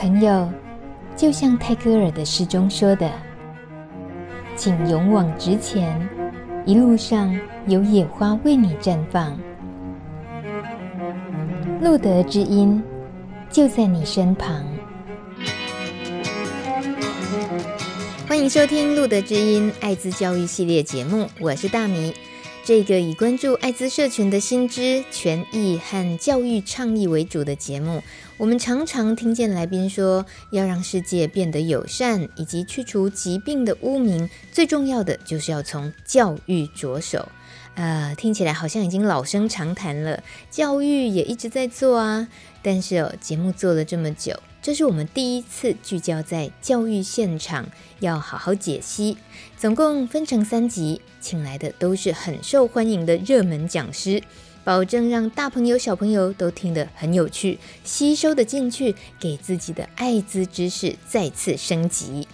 朋友，就像泰戈尔的诗中说的：“请勇往直前，一路上有野花为你绽放。”路德之音就在你身旁。欢迎收听《路德之音》艾滋教育系列节目，我是大米。这个以关注艾滋社群的新知、权益和教育倡议为主的节目，我们常常听见来宾说，要让世界变得友善，以及去除疾病的污名，最重要的就是要从教育着手。呃，听起来好像已经老生常谈了，教育也一直在做啊。但是哦，节目做了这么久，这是我们第一次聚焦在教育现场，要好好解析。总共分成三集，请来的都是很受欢迎的热门讲师，保证让大朋友小朋友都听得很有趣，吸收得进去，给自己的艾滋知识再次升级。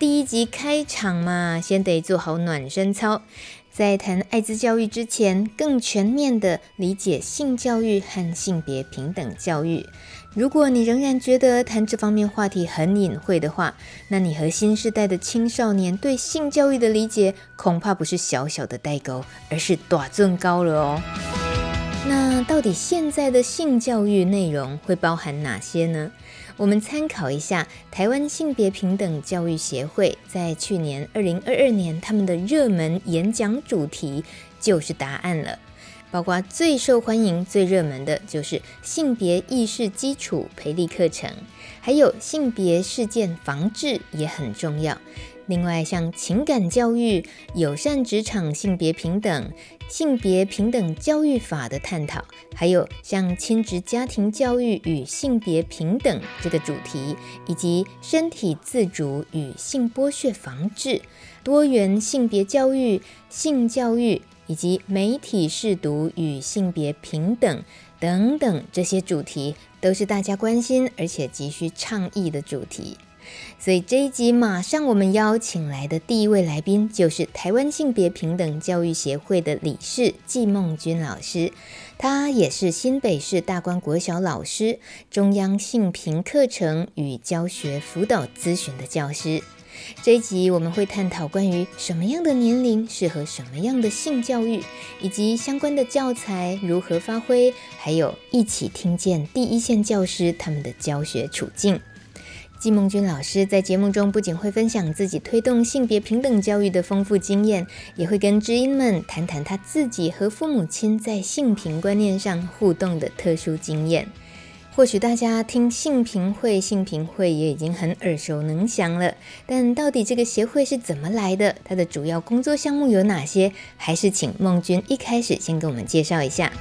第一集开场嘛，先得做好暖身操。在谈艾滋教育之前，更全面地理解性教育和性别平等教育。如果你仍然觉得谈这方面话题很隐晦的话，那你和新时代的青少年对性教育的理解，恐怕不是小小的代沟，而是大尊高了哦。那到底现在的性教育内容会包含哪些呢？我们参考一下台湾性别平等教育协会在去年二零二二年他们的热门演讲主题就是答案了。包括最受欢迎、最热门的就是性别意识基础培力课程，还有性别事件防治也很重要。另外，像情感教育、友善职场、性别平等、性别平等教育法的探讨，还有像亲职家庭教育与性别平等这个主题，以及身体自主与性剥削防治、多元性别教育、性教育，以及媒体试读与性别平等等等这些主题，都是大家关心而且急需倡议的主题。所以这一集马上我们邀请来的第一位来宾，就是台湾性别平等教育协会的理事纪梦君老师，他也是新北市大观国小老师，中央性平课程与教学辅导咨询的教师。这一集我们会探讨关于什么样的年龄适合什么样的性教育，以及相关的教材如何发挥，还有一起听见第一线教师他们的教学处境。纪梦君老师在节目中不仅会分享自己推动性别平等教育的丰富经验，也会跟知音们谈谈他自己和父母亲在性平观念上互动的特殊经验。或许大家听信平会、信平会也已经很耳熟能详了，但到底这个协会是怎么来的？它的主要工作项目有哪些？还是请孟君一开始先给我们介绍一下。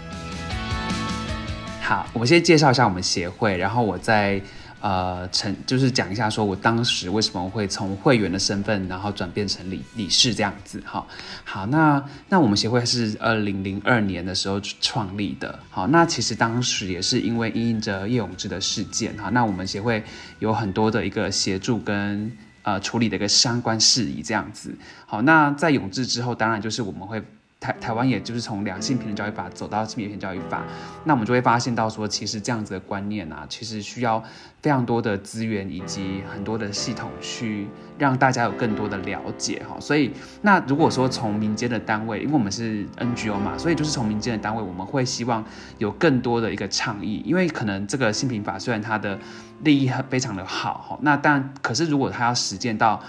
好，我先介绍一下我们协会，然后我再。呃，成就是讲一下，说我当时为什么会从会员的身份，然后转变成理理事这样子哈。好，那那我们协会是二零零二年的时候创立的。好，那其实当时也是因为因应着叶永志的事件哈，那我们协会有很多的一个协助跟呃处理的一个相关事宜这样子。好，那在永志之后，当然就是我们会。台台湾也就是从两性平等教育法走到性别平等教育法，那我们就会发现到说，其实这样子的观念啊，其实需要非常多的资源以及很多的系统去让大家有更多的了解哈。所以，那如果说从民间的单位，因为我们是 NGO 嘛，所以就是从民间的单位，我们会希望有更多的一个倡议，因为可能这个性平法虽然它的利益很非常的好哈，那但可是如果它要实践到。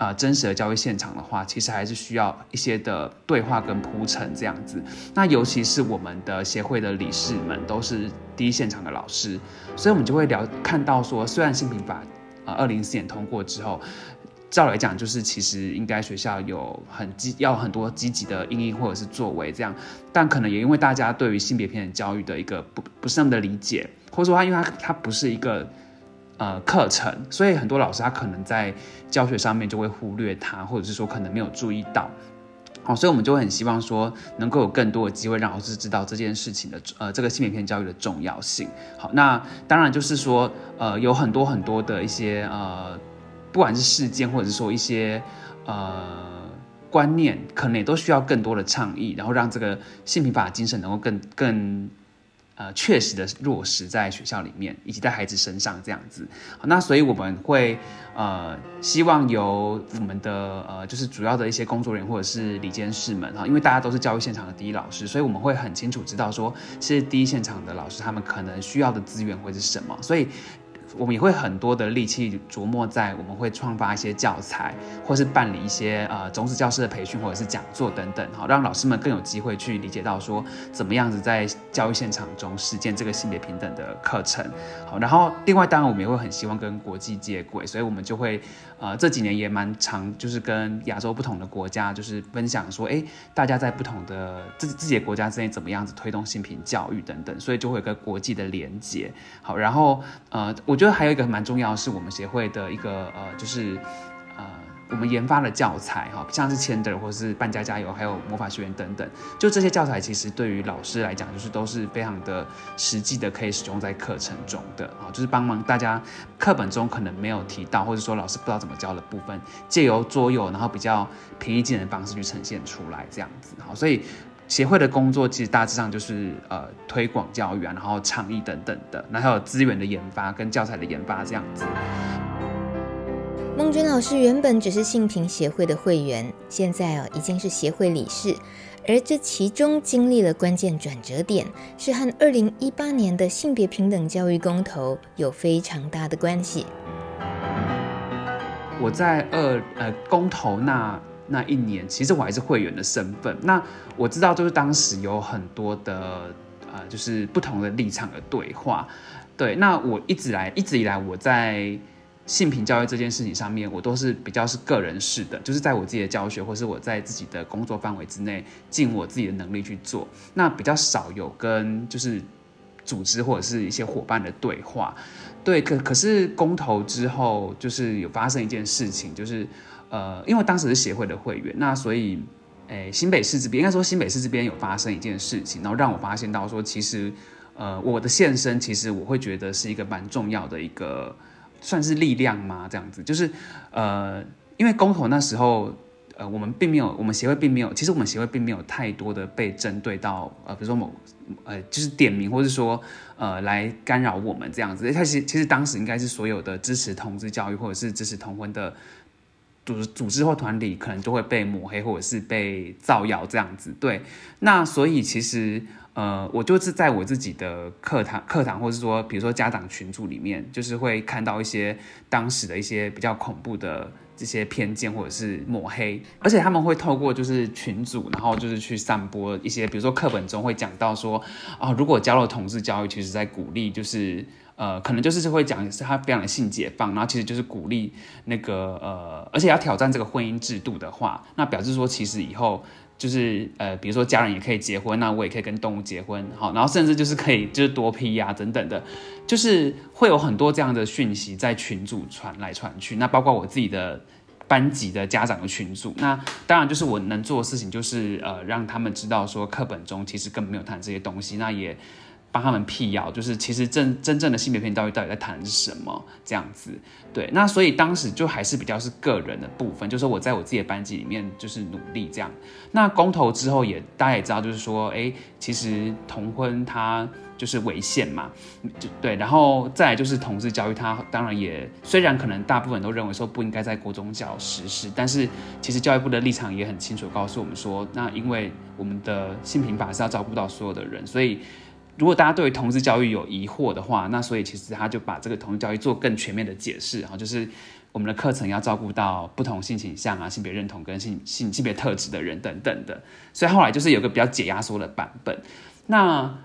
呃，真实的教育现场的话，其实还是需要一些的对话跟铺陈这样子。那尤其是我们的协会的理事们都是第一现场的老师，所以我们就会聊看到说，虽然性平法呃二零一四年通过之后，照来讲就是其实应该学校有很积要很多积极的因应或者是作为这样，但可能也因为大家对于性别平等教育的一个不不是那么的理解，或者说他因为他他不是一个。呃，课程，所以很多老师他可能在教学上面就会忽略他，或者是说可能没有注意到，好，所以我们就很希望说能够有更多的机会让老师知道这件事情的，呃，这个性别平教育的重要性。好，那当然就是说，呃，有很多很多的一些呃，不管是事件或者是说一些呃观念，可能也都需要更多的倡议，然后让这个性平法精神能够更更。呃确实的落实在学校里面，以及在孩子身上这样子。那所以我们会呃希望由我们的呃就是主要的一些工作人员或者是理监事们哈，因为大家都是教育现场的第一老师，所以我们会很清楚知道说，是第一现场的老师他们可能需要的资源会是什么，所以。我们也会很多的力气琢磨在，我们会创发一些教材，或是办理一些呃种子教师的培训或者是讲座等等，好，让老师们更有机会去理解到说，怎么样子在教育现场中实践这个性别平等的课程。好，然后另外当然我们也会很希望跟国际接轨，所以我们就会呃这几年也蛮常就是跟亚洲不同的国家就是分享说，哎，大家在不同的自自己的国家之间怎么样子推动性平教育等等，所以就会有个国际的连接。好，然后呃我。觉得还有一个蛮重要的是，我们协会的一个呃，就是，我们研发的教材哈，像是千德或是半家加油，还有魔法学院等等，就这些教材其实对于老师来讲，就是都是非常的实际的，可以使用在课程中的啊，就是帮忙大家课本中可能没有提到，或者说老师不知道怎么教的部分，借由桌游，然后比较平易近人的方式去呈现出来，这样子好，所以。协会的工作其实大致上就是呃推广教育啊，然后倡议等等的，然后还有资源的研发跟教材的研发这样子。孟娟老师原本只是性平协会的会员，现在哦已经是协会理事，而这其中经历了关键转折点，是和二零一八年的性别平等教育公投有非常大的关系。我在二呃公投那。那一年，其实我还是会员的身份。那我知道，就是当时有很多的呃，就是不同的立场的对话。对，那我一直来，一直以来，我在性平教育这件事情上面，我都是比较是个人式的，就是在我自己的教学，或是我在自己的工作范围之内，尽我自己的能力去做。那比较少有跟就是组织或者是一些伙伴的对话。对，可可是公投之后，就是有发生一件事情，就是。呃，因为当时是协会的会员，那所以，诶，新北市这边应该说新北市这边有发生一件事情，然后让我发现到说，其实，呃，我的现身其实我会觉得是一个蛮重要的一个，算是力量吗？这样子，就是，呃，因为公投那时候，呃，我们并没有，我们协会并没有，其实我们协会并没有太多的被针对到，呃，比如说某，呃，就是点名或是说，呃，来干扰我们这样子。他其实其实当时应该是所有的支持同志教育或者是支持同婚的。组组织或团体可能都会被抹黑，或者是被造谣这样子。对，那所以其实呃，我就是在我自己的课堂、课堂，或是说，比如说家长群组里面，就是会看到一些当时的一些比较恐怖的这些偏见或者是抹黑，而且他们会透过就是群组，然后就是去散播一些，比如说课本中会讲到说啊、如果教了同志教育，其实在鼓励就是。呃，可能就是会讲是他非常的性解放，然后其实就是鼓励那个呃，而且要挑战这个婚姻制度的话，那表示说其实以后就是呃，比如说家人也可以结婚，那我也可以跟动物结婚，好，然后甚至就是可以就是多批呀、等等的，就是会有很多这样的讯息在群组传来传去，那包括我自己的班级的家长的群组，那当然就是我能做的事情就是呃，让他们知道说课本中其实根本没有谈这些东西，那也。帮他们辟谣，就是其实真真正的性别平等教育到底在谈的是什么这样子，对，那所以当时就还是比较是个人的部分，就是我在我自己的班级里面就是努力这样。那公投之后也大家也知道，就是说，哎，其实同婚它就是违宪嘛，就对，然后再来就是同志教育，它当然也虽然可能大部分都认为说不应该在国中教实施，但是其实教育部的立场也很清楚告诉我们说，那因为我们的性平法是要照顾到所有的人，所以。如果大家对于同志教育有疑惑的话，那所以其实他就把这个同志教育做更全面的解释，然后就是我们的课程要照顾到不同性倾向啊、性别认同跟性性性别特质的人等等的，所以后来就是有个比较解压缩的版本，那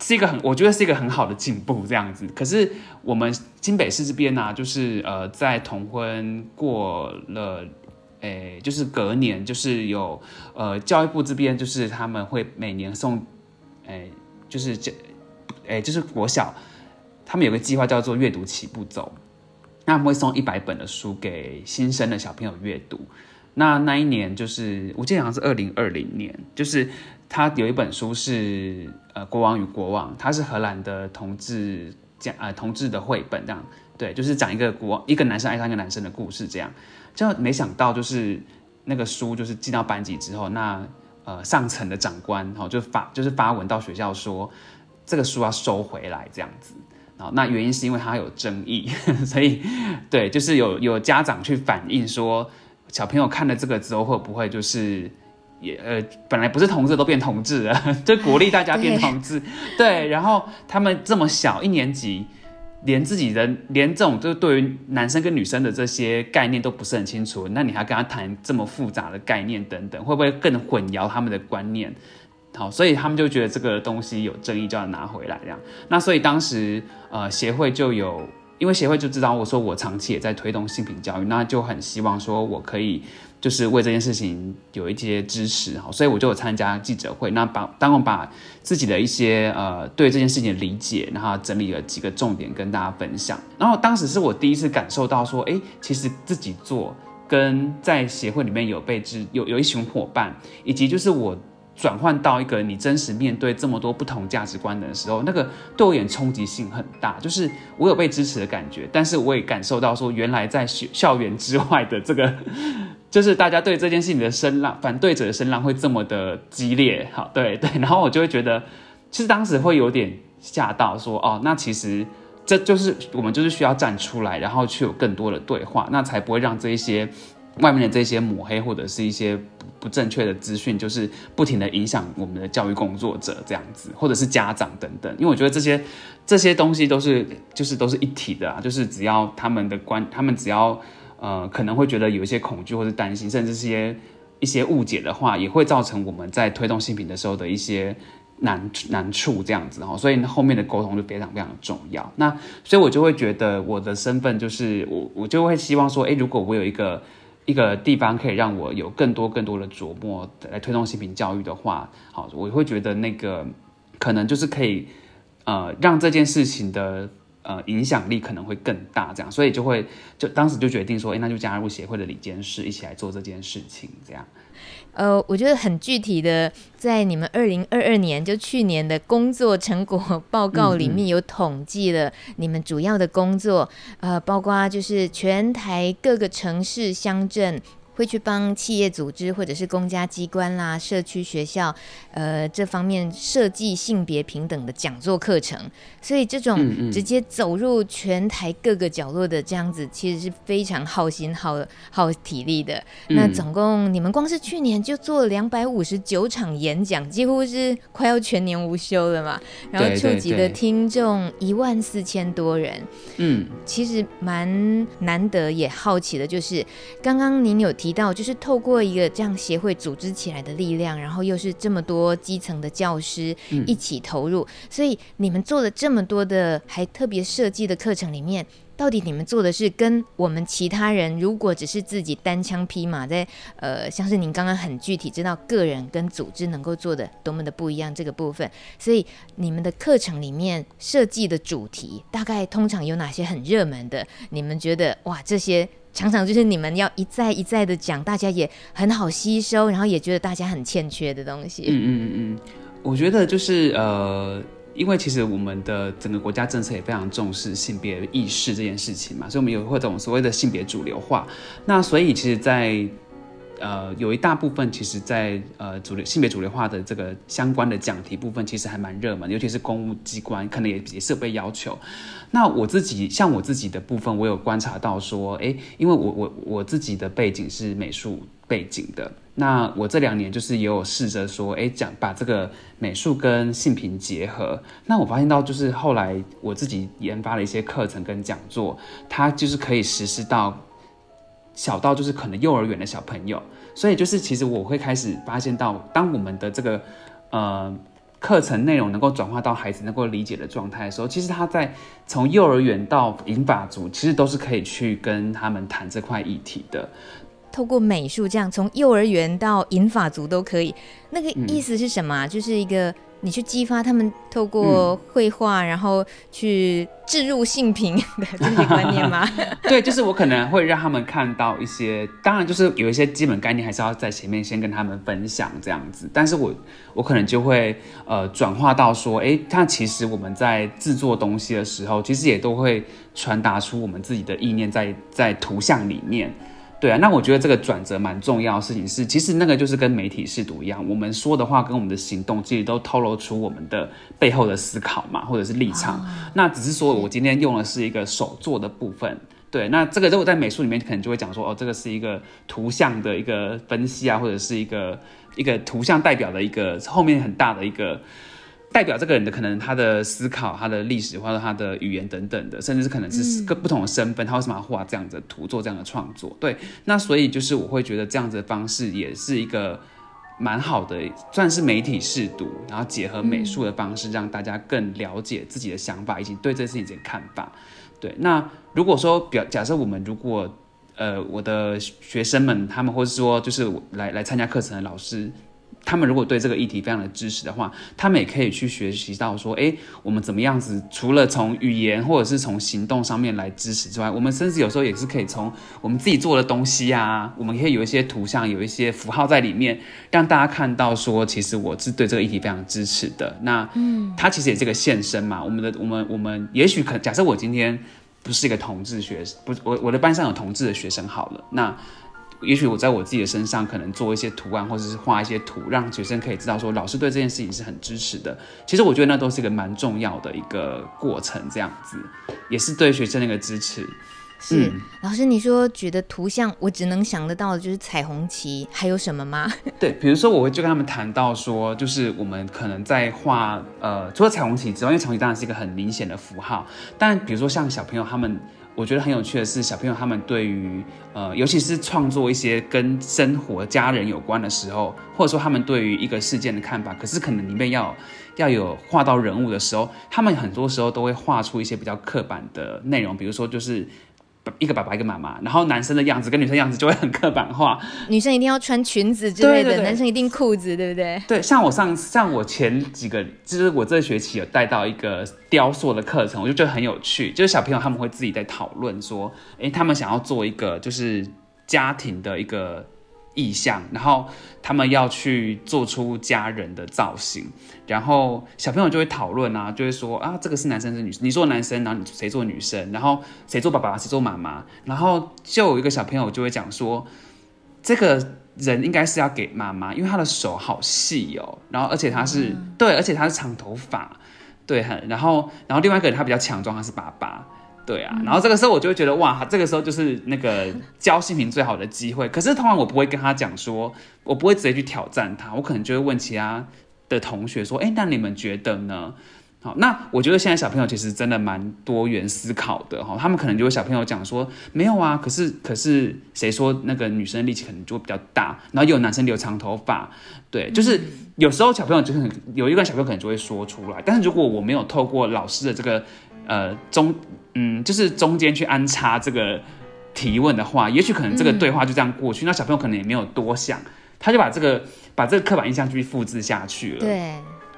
是一个很我觉得是一个很好的进步这样子。可是我们新北市这边呢、就是呃在同婚过了，诶，就是隔年就是有呃教育部这边就是他们会每年送，诶。就是这，哎，就是国小，他们有个计划叫做“阅读起步走”，那他们会送一百本的书给新生的小朋友阅读。那那一年就是，我记得好像是二零二零年，就是他有一本书是呃《国王与国王》，他是荷兰的同志讲呃同志的绘本，这样对，就是讲一个国王一个男生爱上一个男生的故事，这样。就没想到就是那个书就是进到班级之后，那。呃，上层的长官哈、哦，就发就是发文到学校说，这个书要收回来这样子。啊，那原因是因为它有争议，所以对，就是有有家长去反映说，小朋友看了这个之后会不会就是也呃，本来不是同志都变同志了，就鼓励大家变同志，对，对，然后他们这么小一年级，连自己的连这种就是对于男生跟女生的这些概念都不是很清楚，那你还跟他谈这么复杂的概念等等，会不会更混淆他们的观念？好，所以他们就觉得这个东西有争议，就要拿回来这样。那所以当时呃协会就有，因为协会就知道我说我长期也在推动性平教育，那就很希望说我可以就是为这件事情有一些支持。好，所以我就有参加记者会，那把当我把自己的一些呃对这件事情的理解，然后整理了几个重点跟大家分享。然后当时是我第一次感受到说，哎，其实自己做跟在协会里面有被支有有一群伙伴，以及就是我。转换到一个你真实面对这么多不同价值观的时候，那个对我而言冲击性很大。就是我有被支持的感觉，但是我也感受到说，原来在学校园之外的这个，就是大家对这件事情的声浪，反对者的声浪会这么的激烈。好，对对，然后我就会觉得，其实当时会有点吓到说，说哦，那其实这就是我们就是需要站出来，然后去有更多的对话，那才不会让这一些外面的这些抹黑或者是一些。不正确的资讯就是不停的影响我们的教育工作者这样子，或者是家长等等。因为我觉得这些这些东西都是就是都是一体的啊，就是只要他们的观，他们只要呃可能会觉得有一些恐惧或者担心，甚至是一些一些误解的话，也会造成我们在推动新品的时候的一些难难处这样子哈。所以后面的沟通就非常非常重要。那所以我就会觉得我的身份就是我我就会希望说，诶，如果我有一个。一个地方可以让我有更多更多的琢磨来推动新品教育的话，好，我会觉得那个可能就是可以，呃，让这件事情的呃影响力可能会更大，这样，所以就会就当时就决定说，诶，那就加入协会的理监事，一起来做这件事情，这样。呃，我觉得很具体的，在你们二零二二年就去年的工作成果报告里面有统计了你们主要的工作，嗯嗯呃，包括就是全台各个城市乡镇。会去帮企业组织或者是公家机关啦、社区学校，呃，这方面设计性别平等的讲座课程。所以这种直接走入全台各个角落的这样子，其实是非常耗心耗耗体力的。嗯、那总共你们光是去年就做了两百五十九场演讲，几乎是快要全年无休了嘛。然后触及的听众一万四千多人。嗯，其实蛮难得也好奇的，就是刚刚您有。提到就是透过一个这样协会组织起来的力量，然后又是这么多基层的教师一起投入，嗯、所以你们做了这么多的还特别设计的课程里面，到底你们做的是跟我们其他人如果只是自己单枪匹马在呃，像是您刚刚很具体知道个人跟组织能够做的多么的不一样这个部分，所以你们的课程里面设计的主题大概通常有哪些很热门的？你们觉得哇这些？常常就是你们要一再一再的讲，大家也很好吸收，然后也觉得大家很欠缺的东西。嗯嗯嗯，我觉得就是呃，因为其实我们的整个国家政策也非常重视性别意识这件事情嘛，所以我们有会这种所谓的性别主流化。那所以其实，在呃，有一大部分其实在，呃主流性别主流化的这个相关的讲题部分，其实还蛮热门，尤其是公务机关，可能也也是被要求。那我自己像我自己的部分，我有观察到说，哎，因为我我我自己的背景是美术背景的，那我这两年就是也有试着说，哎，讲把这个美术跟性平结合。那我发现到就是后来我自己研发了一些课程跟讲座，它就是可以实施到。小到就是可能幼儿园的小朋友，所以就是其实我会开始发现到，当我们的这个呃课程内容能够转化到孩子能够理解的状态的时候，其实他在从幼儿园到银发族，其实都是可以去跟他们谈这块议题的。透过美术这样，从幼儿园到银发族都可以。那个意思是什么啊？嗯、就是一个。你去激发他们透过绘画，嗯、然后去置入性平的这些观念吗？对，就是我可能会让他们看到一些，当然就是有一些基本概念还是要在前面先跟他们分享这样子。但是我我可能就会呃转化到说，哎，那其实我们在制作东西的时候，其实也都会传达出我们自己的意念在在图像里面。对啊，那我觉得这个转折蛮重要的事情是，其实那个就是跟媒体试读一样，我们说的话跟我们的行动，其实都透露出我们的背后的思考嘛，或者是立场。哦、那只是说我今天用的是一个手做的部分。对，那这个如果在美术里面，可能就会讲说，哦，这个是一个图像的一个分析啊，或者是一个一个图像代表的一个后面很大的一个代表这个人的可能他的思考、他的历史或者他的语言等等的，甚至是可能是各不同的身份，他为什么要画这样子的图，做这样的创作？对，那所以就是我会觉得这样子的方式也是一个蛮好的，算是媒体试读，然后结合美术的方式，让大家更了解自己的想法以及对这件事情的看法。对，那如果说表假设我们如果呃我的学生们他们或者说就是来来参加课程的老师，他们如果对这个议题非常的支持的话，他们也可以去学习到说，哎，我们怎么样子除了从语言或者是从行动上面来支持之外，我们甚至有时候也是可以从我们自己做的东西啊，我们可以有一些图像，有一些符号在里面，让大家看到说，其实我是对这个议题非常支持的。那嗯，他其实也是个现身嘛，我们的我们我们也许可假设我今天。不是一个同志学生，不，我我的班上有同志的学生好了，那也许我在我自己的身上可能做一些图案，或者是画一些图，让学生可以知道说老师对这件事情是很支持的。其实我觉得那都是一个蛮重要的一个过程，这样子也是对学生的一个支持。是、嗯、老师，你说举的图像，我只能想得到的就是彩虹旗，还有什么吗？对，比如说我会就跟他们谈到说，就是我们可能在画呃，除了彩虹旗之外，因为彩虹旗当然是一个很明显的符号，但比如说像小朋友他们，我觉得很有趣的是，小朋友他们对于呃，尤其是创作一些跟生活、家人有关的时候，或者说他们对于一个事件的看法，可是可能里面要要有画到人物的时候，他们很多时候都会画出一些比较刻板的内容，比如说就是。一个爸爸，一个妈妈，然后男生的样子跟女生样子就会很刻板化。女生一定要穿裙子之类的，对对对，男生一定裤子，对不对？对，像我上像我前几个，就是我这学期有带到一个雕塑的课程，我就觉得很有趣。就是小朋友他们会自己在讨论说，诶，他们想要做一个就是家庭的一个。意象，然后他们要去做出家人的造型，然后小朋友就会讨论啊，就会说啊，这个是男生是女生，你做男生，然后你谁做女生，然后谁做爸爸，谁做妈妈，然后就有一个小朋友就会讲说，这个人应该是要给妈妈，因为他的手好细哦，然后而且他是、嗯、对，而且他是长头发，对，很，然后然后另外一个人他比较强壮，他是爸爸。对啊，然后这个时候我就会觉得哇，这个时候就是那个教性平最好的机会。可是通常我不会跟他讲说，我不会直接去挑战他，我可能就会问其他的同学说，哎，那你们觉得呢？好，那我觉得现在小朋友其实真的蛮多元思考的哈，他们可能就会小朋友讲说，没有啊，可是可是谁说那个女生力气可能就会比较大，然后又有男生留长头发，对，就是有时候小朋友就很有一个小朋友可能就会说出来，但是如果我没有透过老师的这个呃中。嗯，就是中间去安插这个提问的话，也许可能这个对话就这样过去，嗯、那小朋友可能也没有多想，他就把这个把这个刻板印象继续复制下去了。对。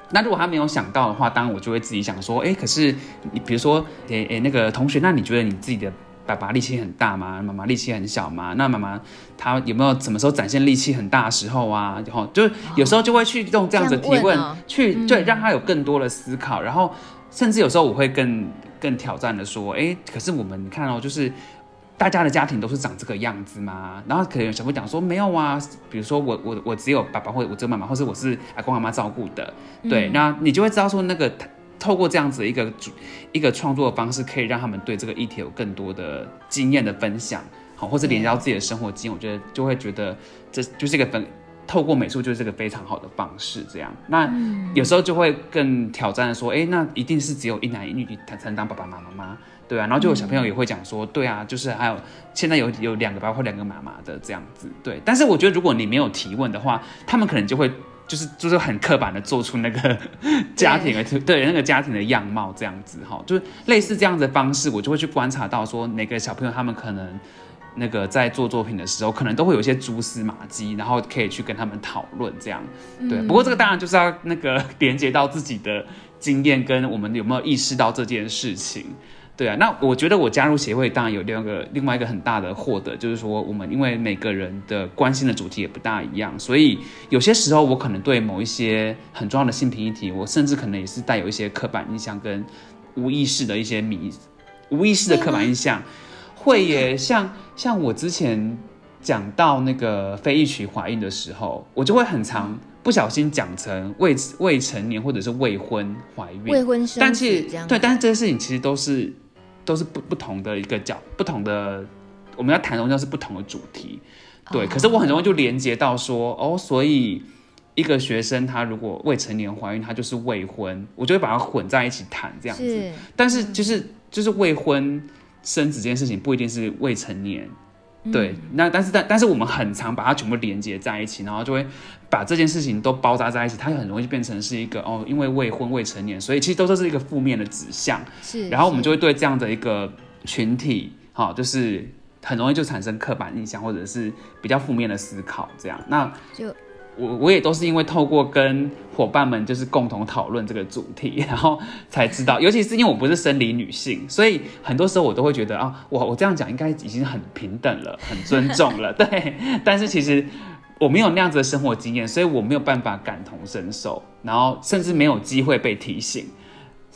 那如果他没有想到的话，当然我就会自己想说，哎，可是你比如说，哎哎，那个同学，那你觉得你自己的爸爸力气很大吗？妈妈力气很小吗？那妈妈她有没有什么时候展现力气很大的时候啊？然后就有时候就会去用这样子提问，哦哦、去对、嗯、让他有更多的思考，然后甚至有时候我会更。更挑战的说，哎、欸，可是我们看哦，就是大家的家庭都是长这个样子吗？然后可能有小朋友讲说没有啊，比如说我我我只有爸爸或者我只有妈妈，或是我是阿公阿妈照顾的，对，那你就会知道说那个透过这样子的一个一个创作的方式，可以让他们对这个议题有更多的经验的分享，好，或者连接到自己的生活经验，我觉得就会觉得这就是一个分。透过美术就是个非常好的方式，这样，那有时候就会更挑战的说，哎、欸，那一定是只有一男一女才能当爸爸妈妈吗？对啊，然后就有小朋友也会讲说，对啊，就是还有现在有有两个爸爸或两个妈妈的这样子，对。但是我觉得如果你没有提问的话，他们可能就会就是就是很刻板的做出那个家庭的对，对那个家庭的样貌这样子哈，就是类似这样子的方式，我就会去观察到说哪个小朋友他们可能。那个在做作品的时候，可能都会有一些蛛丝马迹，然后可以去跟他们讨论这样。对，不过这个当然就是要那个连接到自己的经验，跟我们有没有意识到这件事情。对啊，那我觉得我加入协会，当然有另外一个另外一个很大的获得，就是说我们因为每个人的关心的主题也不大一样，所以有些时候我可能对某一些很重要的性平议题，我甚至可能也是带有一些刻板印象跟无意识的一些迷，无意识的刻板印象。会耶，像像我之前讲到那个非预期怀孕的时候，我就会很常不小心讲成未未成年或者是未婚怀孕，未婚生，但其实对，但是这些事情其实都是都是不不同的一个角，不同的我们要谈的东西是不同的主题，对。哦、可是我很容易就连接到说，哦，所以一个学生他如果未成年怀孕，他就是未婚，我就会把它混在一起谈这样子。是。但是就是、嗯、就是未婚生子这件事情不一定是未成年。对，那但是但但是我们很常把它全部连接在一起，然后就会把这件事情都包扎在一起，它就很容易变成是一个哦，因为未婚未成年，所以其实都是一个负面的指向。是，然后我们就会对这样的一个群体，好、哦，就是很容易就产生刻板印象，或者是比较负面的思考，这样那就。我我也都是因为透过跟伙伴们就是共同讨论这个主题，然后才知道，尤其是因为我不是生理女性，所以很多时候我都会觉得啊，我我这样讲应该已经很平等了，很尊重了，对。但是其实我没有那样子的生活经验，所以我没有办法感同身受，然后甚至没有机会被提醒，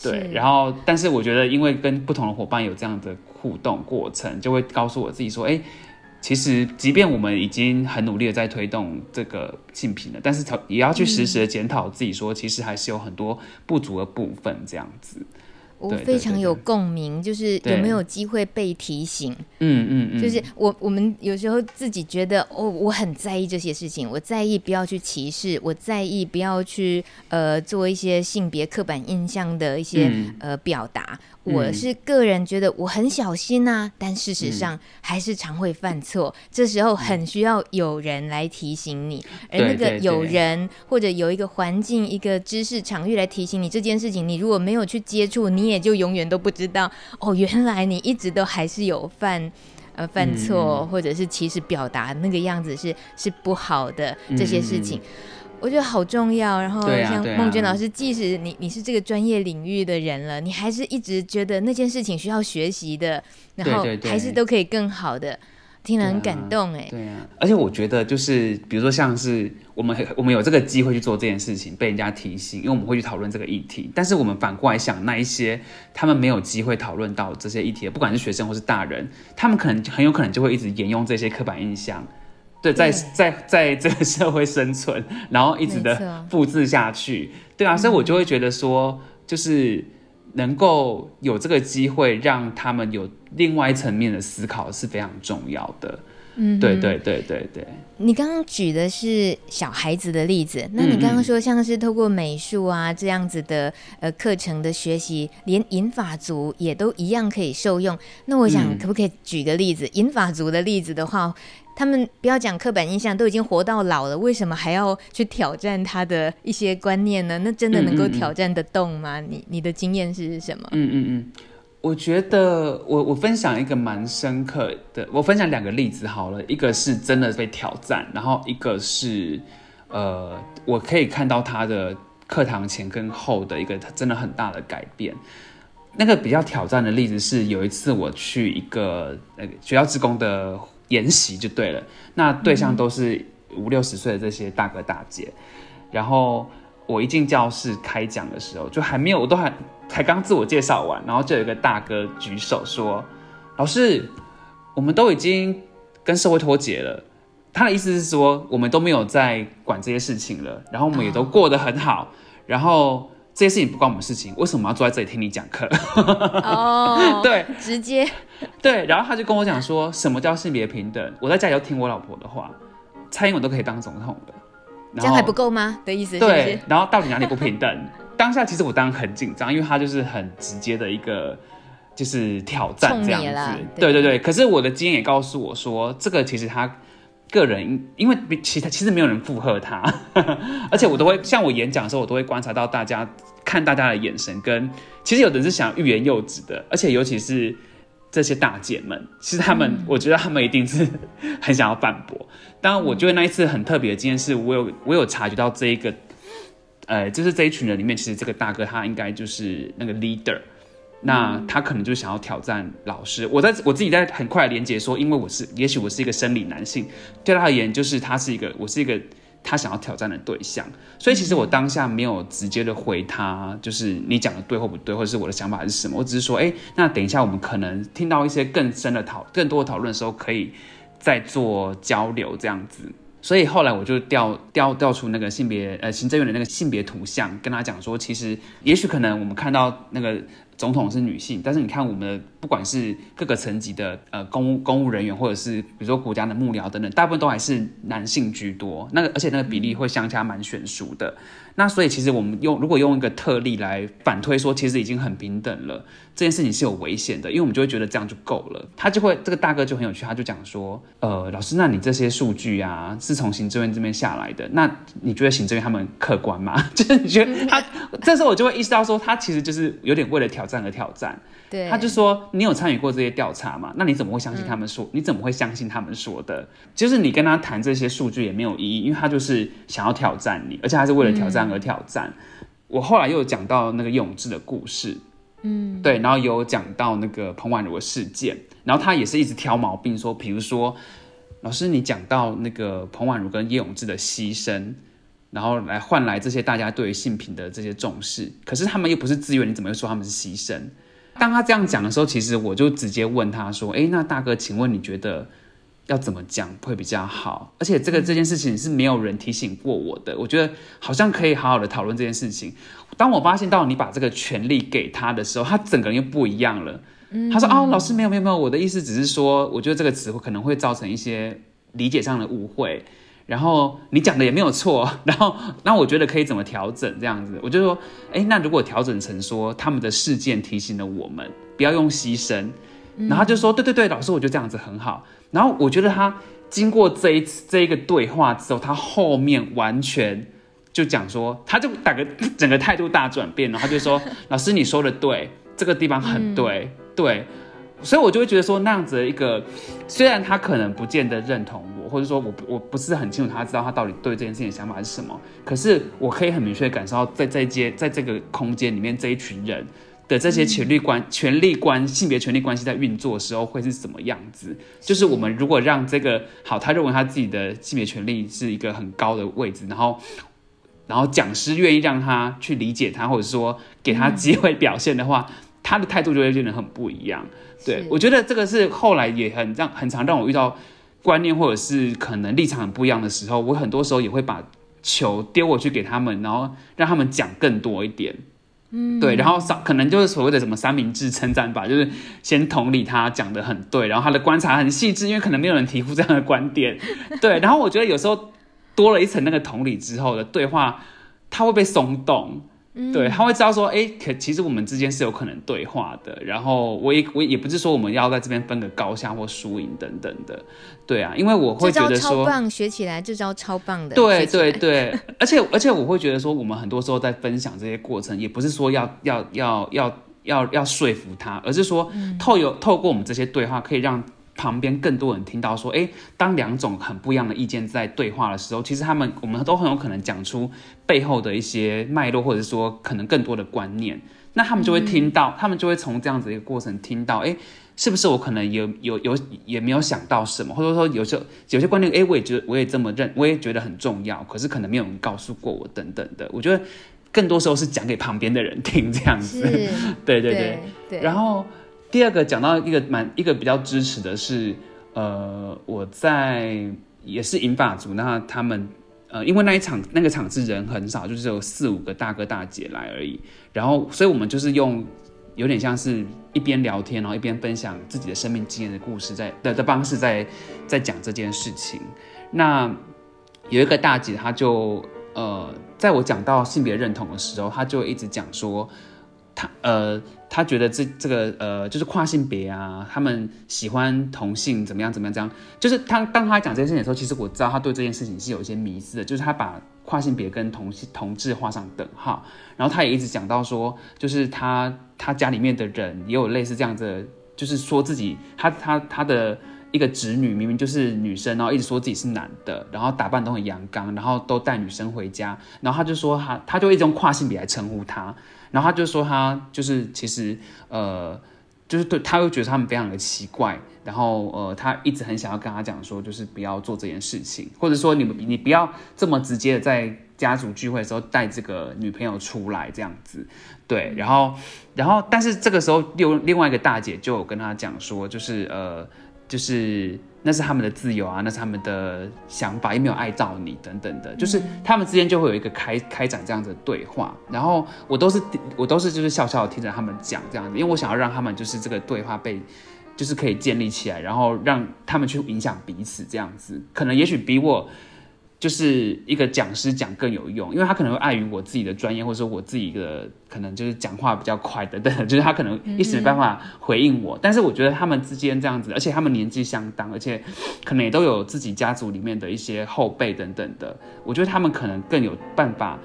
对。然后，但是我觉得，因为跟不同的伙伴有这样的互动过程，就会告诉我自己说，哎。其实，即便我们已经很努力的在推动这个性平了，但是也要去实时的检讨自己，说其实还是有很多不足的部分，这样子。我非常有共鸣，就是有没有机会被提醒？嗯嗯嗯，就是我我们有时候自己觉得哦，我很在意这些事情，我在意不要去歧视，我在意不要去呃做一些性别刻板印象的一些、嗯、呃表达。我是个人觉得我很小心呐、啊，但事实上还是常会犯错。嗯、这时候很需要有人来提醒你，而那个有人或者有一个环境、一个知识场域来提醒你这件事情，你如果没有去接触，你也就永远都不知道哦，原来你一直都还是有犯呃犯错，嗯、或者是其实表达那个样子是是不好的这些事情。嗯我觉得好重要，然后像孟娟老师，即使你你是这个专业领域的人了，你还是一直觉得那件事情需要学习的，然后还是都可以更好的，听了很感动哎。对啊，而且我觉得就是比如说像是我们我们有这个机会去做这件事情，被人家提醒，因为我们会去讨论这个议题，但是我们反过来想，那一些他们没有机会讨论到这些议题的，不管是学生或是大人，他们可能很有可能就会一直沿用这些刻板印象。对，在在在这个社会生存，然后一直的复制下去，对啊，所以我就会觉得说，就是能够有这个机会，让他们有另外一层面的思考是非常重要的。嗯，对对对对对。你刚刚举的是小孩子的例子，那你刚刚说像是透过美术啊这样子的呃课程的学习，连银发族也都一样可以受用。那我想可不可以举个例子？银发族的例子的话。他们不要讲刻板印象，都已经活到老了，为什么还要去挑战他的一些观念呢？那真的能够挑战得动吗？嗯嗯嗯，你你的经验是什么？嗯嗯嗯，我觉得我我分享一个蛮深刻的，我分享两个例子好了，一个是真的被挑战，然后一个是呃，我可以看到他的课堂前跟后的一个真的很大的改变。那个比较挑战的例子是有一次我去一个呃学校职工的。研习就对了，那对象都是五六十岁的这些大哥大姐，然后我一进教室开讲的时候，就还没有，我都还才刚自我介绍完，然后就有一个大哥举手说：“老师，我们都已经跟社会脱节了。”他的意思是说，我们都没有在管这些事情了，然后我们也都过得很好，然后。这些事情不关我们事情，为什么要坐在这里听你讲课？哦，对，直接 对。然后他就跟我讲说，什么叫性别平等？我在家里要听我老婆的话，蔡英文都可以当总统了，这样还不够吗？的意思是是对。然后到底哪里不平等？当下其实我当然很紧张，因为他就是很直接的一个就是挑战这样子。对对对。可是我的经验也告诉我说，这个其实他。个人，因为其他其实没有人附和他，而且我都会像我演讲的时候，我都会观察到大家看大家的眼神，跟其实有的人是想欲言又止的，而且尤其是这些大姐们，其实他们，嗯、我觉得他们一定是 很想要反驳。当然，我觉得那一次很特别的经验是，我有我有察觉到这一个，呃，就是这一群人里面，其实这个大哥他应该就是那个 leader。那他可能就想要挑战老师。我在我自己在很快连接说，因为我是，也许我是一个生理男性，对他而言，就是他是一个，我是一个他想要挑战的对象。所以其实我当下没有直接的回他，就是你讲的对或不对，或者是我的想法是什么。我只是说，哎，那等一下我们可能听到一些更深的讨，更多的讨论的时候，可以再做交流这样子。所以后来我就调调调出那个性别呃行政院的那个性别图像，跟他讲说，其实也许可能我们看到那个。总统是女性，但是你看我们不管是各个层级的呃公务公务人员，或者是比如说国家的幕僚等等，大部分都还是男性居多。那个而且那个比例会相差蛮悬殊的。那所以其实我们用如果用一个特例来反推说，其实已经很平等了，这件事情是有危险的，因为我们就会觉得这样就够了。他就会这个大哥就很有趣，他就讲说，呃，老师，那你这些数据啊是从行政院这边下来的，那你觉得行政院他们客观吗？就是你觉得他这时候我就会意识到说，他其实就是有点为了挑战而挑战。对，他就说你有参与过这些调查吗？那你怎么会相信他们说？嗯、你怎么会相信他们说的？就是你跟他谈这些数据也没有意义，因为他就是想要挑战你，而且他是为了挑战而挑战。嗯、我后来又有讲到那个永志的故事，嗯，对，然后有讲到那个彭婉如的事件，然后他也是一直挑毛病说，比如说老师你讲到那个彭婉如跟叶永志的牺牲，然后来换来这些大家对于性平的这些重视，可是他们又不是自愿，你怎么又说他们是牺牲？当他这样讲的时候，其实我就直接问他说：“诶，那大哥，请问你觉得要怎么讲会比较好？而且这个这件事情是没有人提醒过我的，我觉得好像可以好好的讨论这件事情。当我发现到你把这个权利给他的时候，他整个人又不一样了。他说：‘哦，老师，没有没有没有，我的意思只是说，我觉得这个词可能会造成一些理解上的误会。’然后你讲的也没有错，然后那我觉得可以怎么调整这样子？我就说，哎，那如果调整成说他们的事件提醒了我们，不要用牺牲，然后他就说，对对对，老师，我觉得这样子很好。然后我觉得他经过这一次这一个对话之后，他后面完全就讲说，他就打个 整个态度大转变，然后他就说，老师你说的对，这个地方很对，嗯、对。所以，我就会觉得说，那样子的一个，虽然他可能不见得认同我，或者说我我不是很清楚他知道他到底对这件事情的想法是什么，可是我可以很明确的感受到，在这一阶，在这个空间里面，这一群人的这些权力关、嗯、权力关、性别权力关系在运作的时候会是什么样子？就是我们如果让这个好，他认为他自己的性别权利是一个很高的位置，然后，然后讲师愿意让他去理解他，或者说给他机会表现的话，嗯、他的态度就会变得很不一样。对，我觉得这个是后来也很让很常让我遇到观念或者是可能立场很不一样的时候，我很多时候也会把球丢过去给他们，然后让他们讲更多一点。嗯，对，然后可能就是所谓的什么三明治称赞法，就是先同理他讲的很对，然后他的观察很细致，因为可能没有人提出这样的观点。对，然后我觉得有时候多了一层那个同理之后的对话，他会被松动。对，他会知道说，哎，可其实我们之间是有可能对话的。然后我也我也不是说我们要在这边分个高下或输赢等等的。对啊，因为我会觉得说，超棒，学起来这招超棒的。对对对，而且 而且我会觉得说，我们很多时候在分享这些过程，也不是说要要要要要要说服他，而是说透有透过我们这些对话，可以让。旁边更多人听到说，诶，当两种很不一样的意见在对话的时候，其实他们我们都很有可能讲出背后的一些脉络，或者说可能更多的观念。那他们就会听到，嗯、他们就会从这样子一个过程听到，诶，是不是我可能有有有也没有想到什么，或者说有些有些观念，诶，我也觉得我也这么认，我也觉得很重要，可是可能没有人告诉过我等等的。我觉得更多时候是讲给旁边的人听这样子，对 对，对对然后。第二个讲到一个蛮一个比较支持的是，呃，我在也是银发族，那他们呃，因为那一场那个场次人很少，就是有四五个大哥大姐来而已，然后所以我们就是用有点像是一边聊天，然后一边分享自己的生命经验的故事在，在的的方式在在讲这件事情。那有一个大姐，她就呃，在我讲到性别认同的时候，她就一直讲说，呃。他觉得这这个呃，就是跨性别啊，他们喜欢同性怎么样怎么样这样，就是他当他讲这件事情的时候，其实我知道他对这件事情是有一些迷思的，就是他把跨性别跟同性同志画上等号，然后他也一直讲到说，就是他他家里面的人也有类似这样子，就是说自己他他他的一个侄女明明就是女生，然后一直说自己是男的，然后打扮都很阳刚，然后都带女生回家，然后他就说他他就一直用跨性别来称呼他。然后他就说他就是其实呃就是对他会觉得他们非常的奇怪，然后呃他一直很想要跟他讲说就是不要做这件事情，或者说你们你不要这么直接的在家族聚会的时候带这个女朋友出来这样子，对，然后然后但是这个时候另另外一个大姐就有跟他讲说就是呃就是那是他们的自由啊，那是他们的想法，也没有碍到你等等的，就是他们之间就会有一个开开展这样子的对话，然后我都是我都是就是笑笑的听着他们讲这样子，因为我想要让他们就是这个对话被就是可以建立起来，然后让他们去影响彼此这样子，可能也许比我。就是一个讲师讲更有用，因为他可能会碍于我自己的专业，或者说我自己的可能就是讲话比较快等等，就是他可能一时没办法回应我。嗯、但是我觉得他们之间这样子，而且他们年纪相当，而且可能也都有自己家族里面的一些后辈等等的，我觉得他们可能更有办法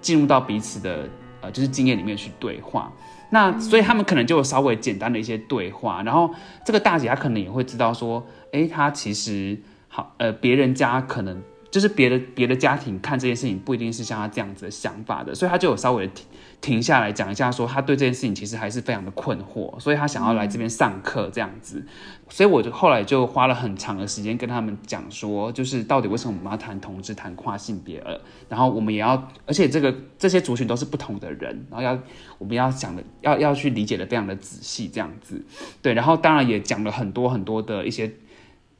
进入到彼此的呃就是经验里面去对话。那所以他们可能就有稍微简单的一些对话，然后这个大姐她可能也会知道说，哎，她其实好呃别人家可能。就是别的别的家庭看这件事情不一定是像他这样子的想法的，所以他就有稍微停停下来讲一下，说他对这件事情其实还是非常的困惑，所以他想要来这边上课这样子。所以我就后来就花了很长的时间跟他们讲说，就是到底为什么我们要谈同志、谈跨性别了，然后我们也要，而且这个这些族群都是不同的人，然后要我们要讲的要要去理解的非常的仔细这样子。对，然后当然也讲了很多很多的一些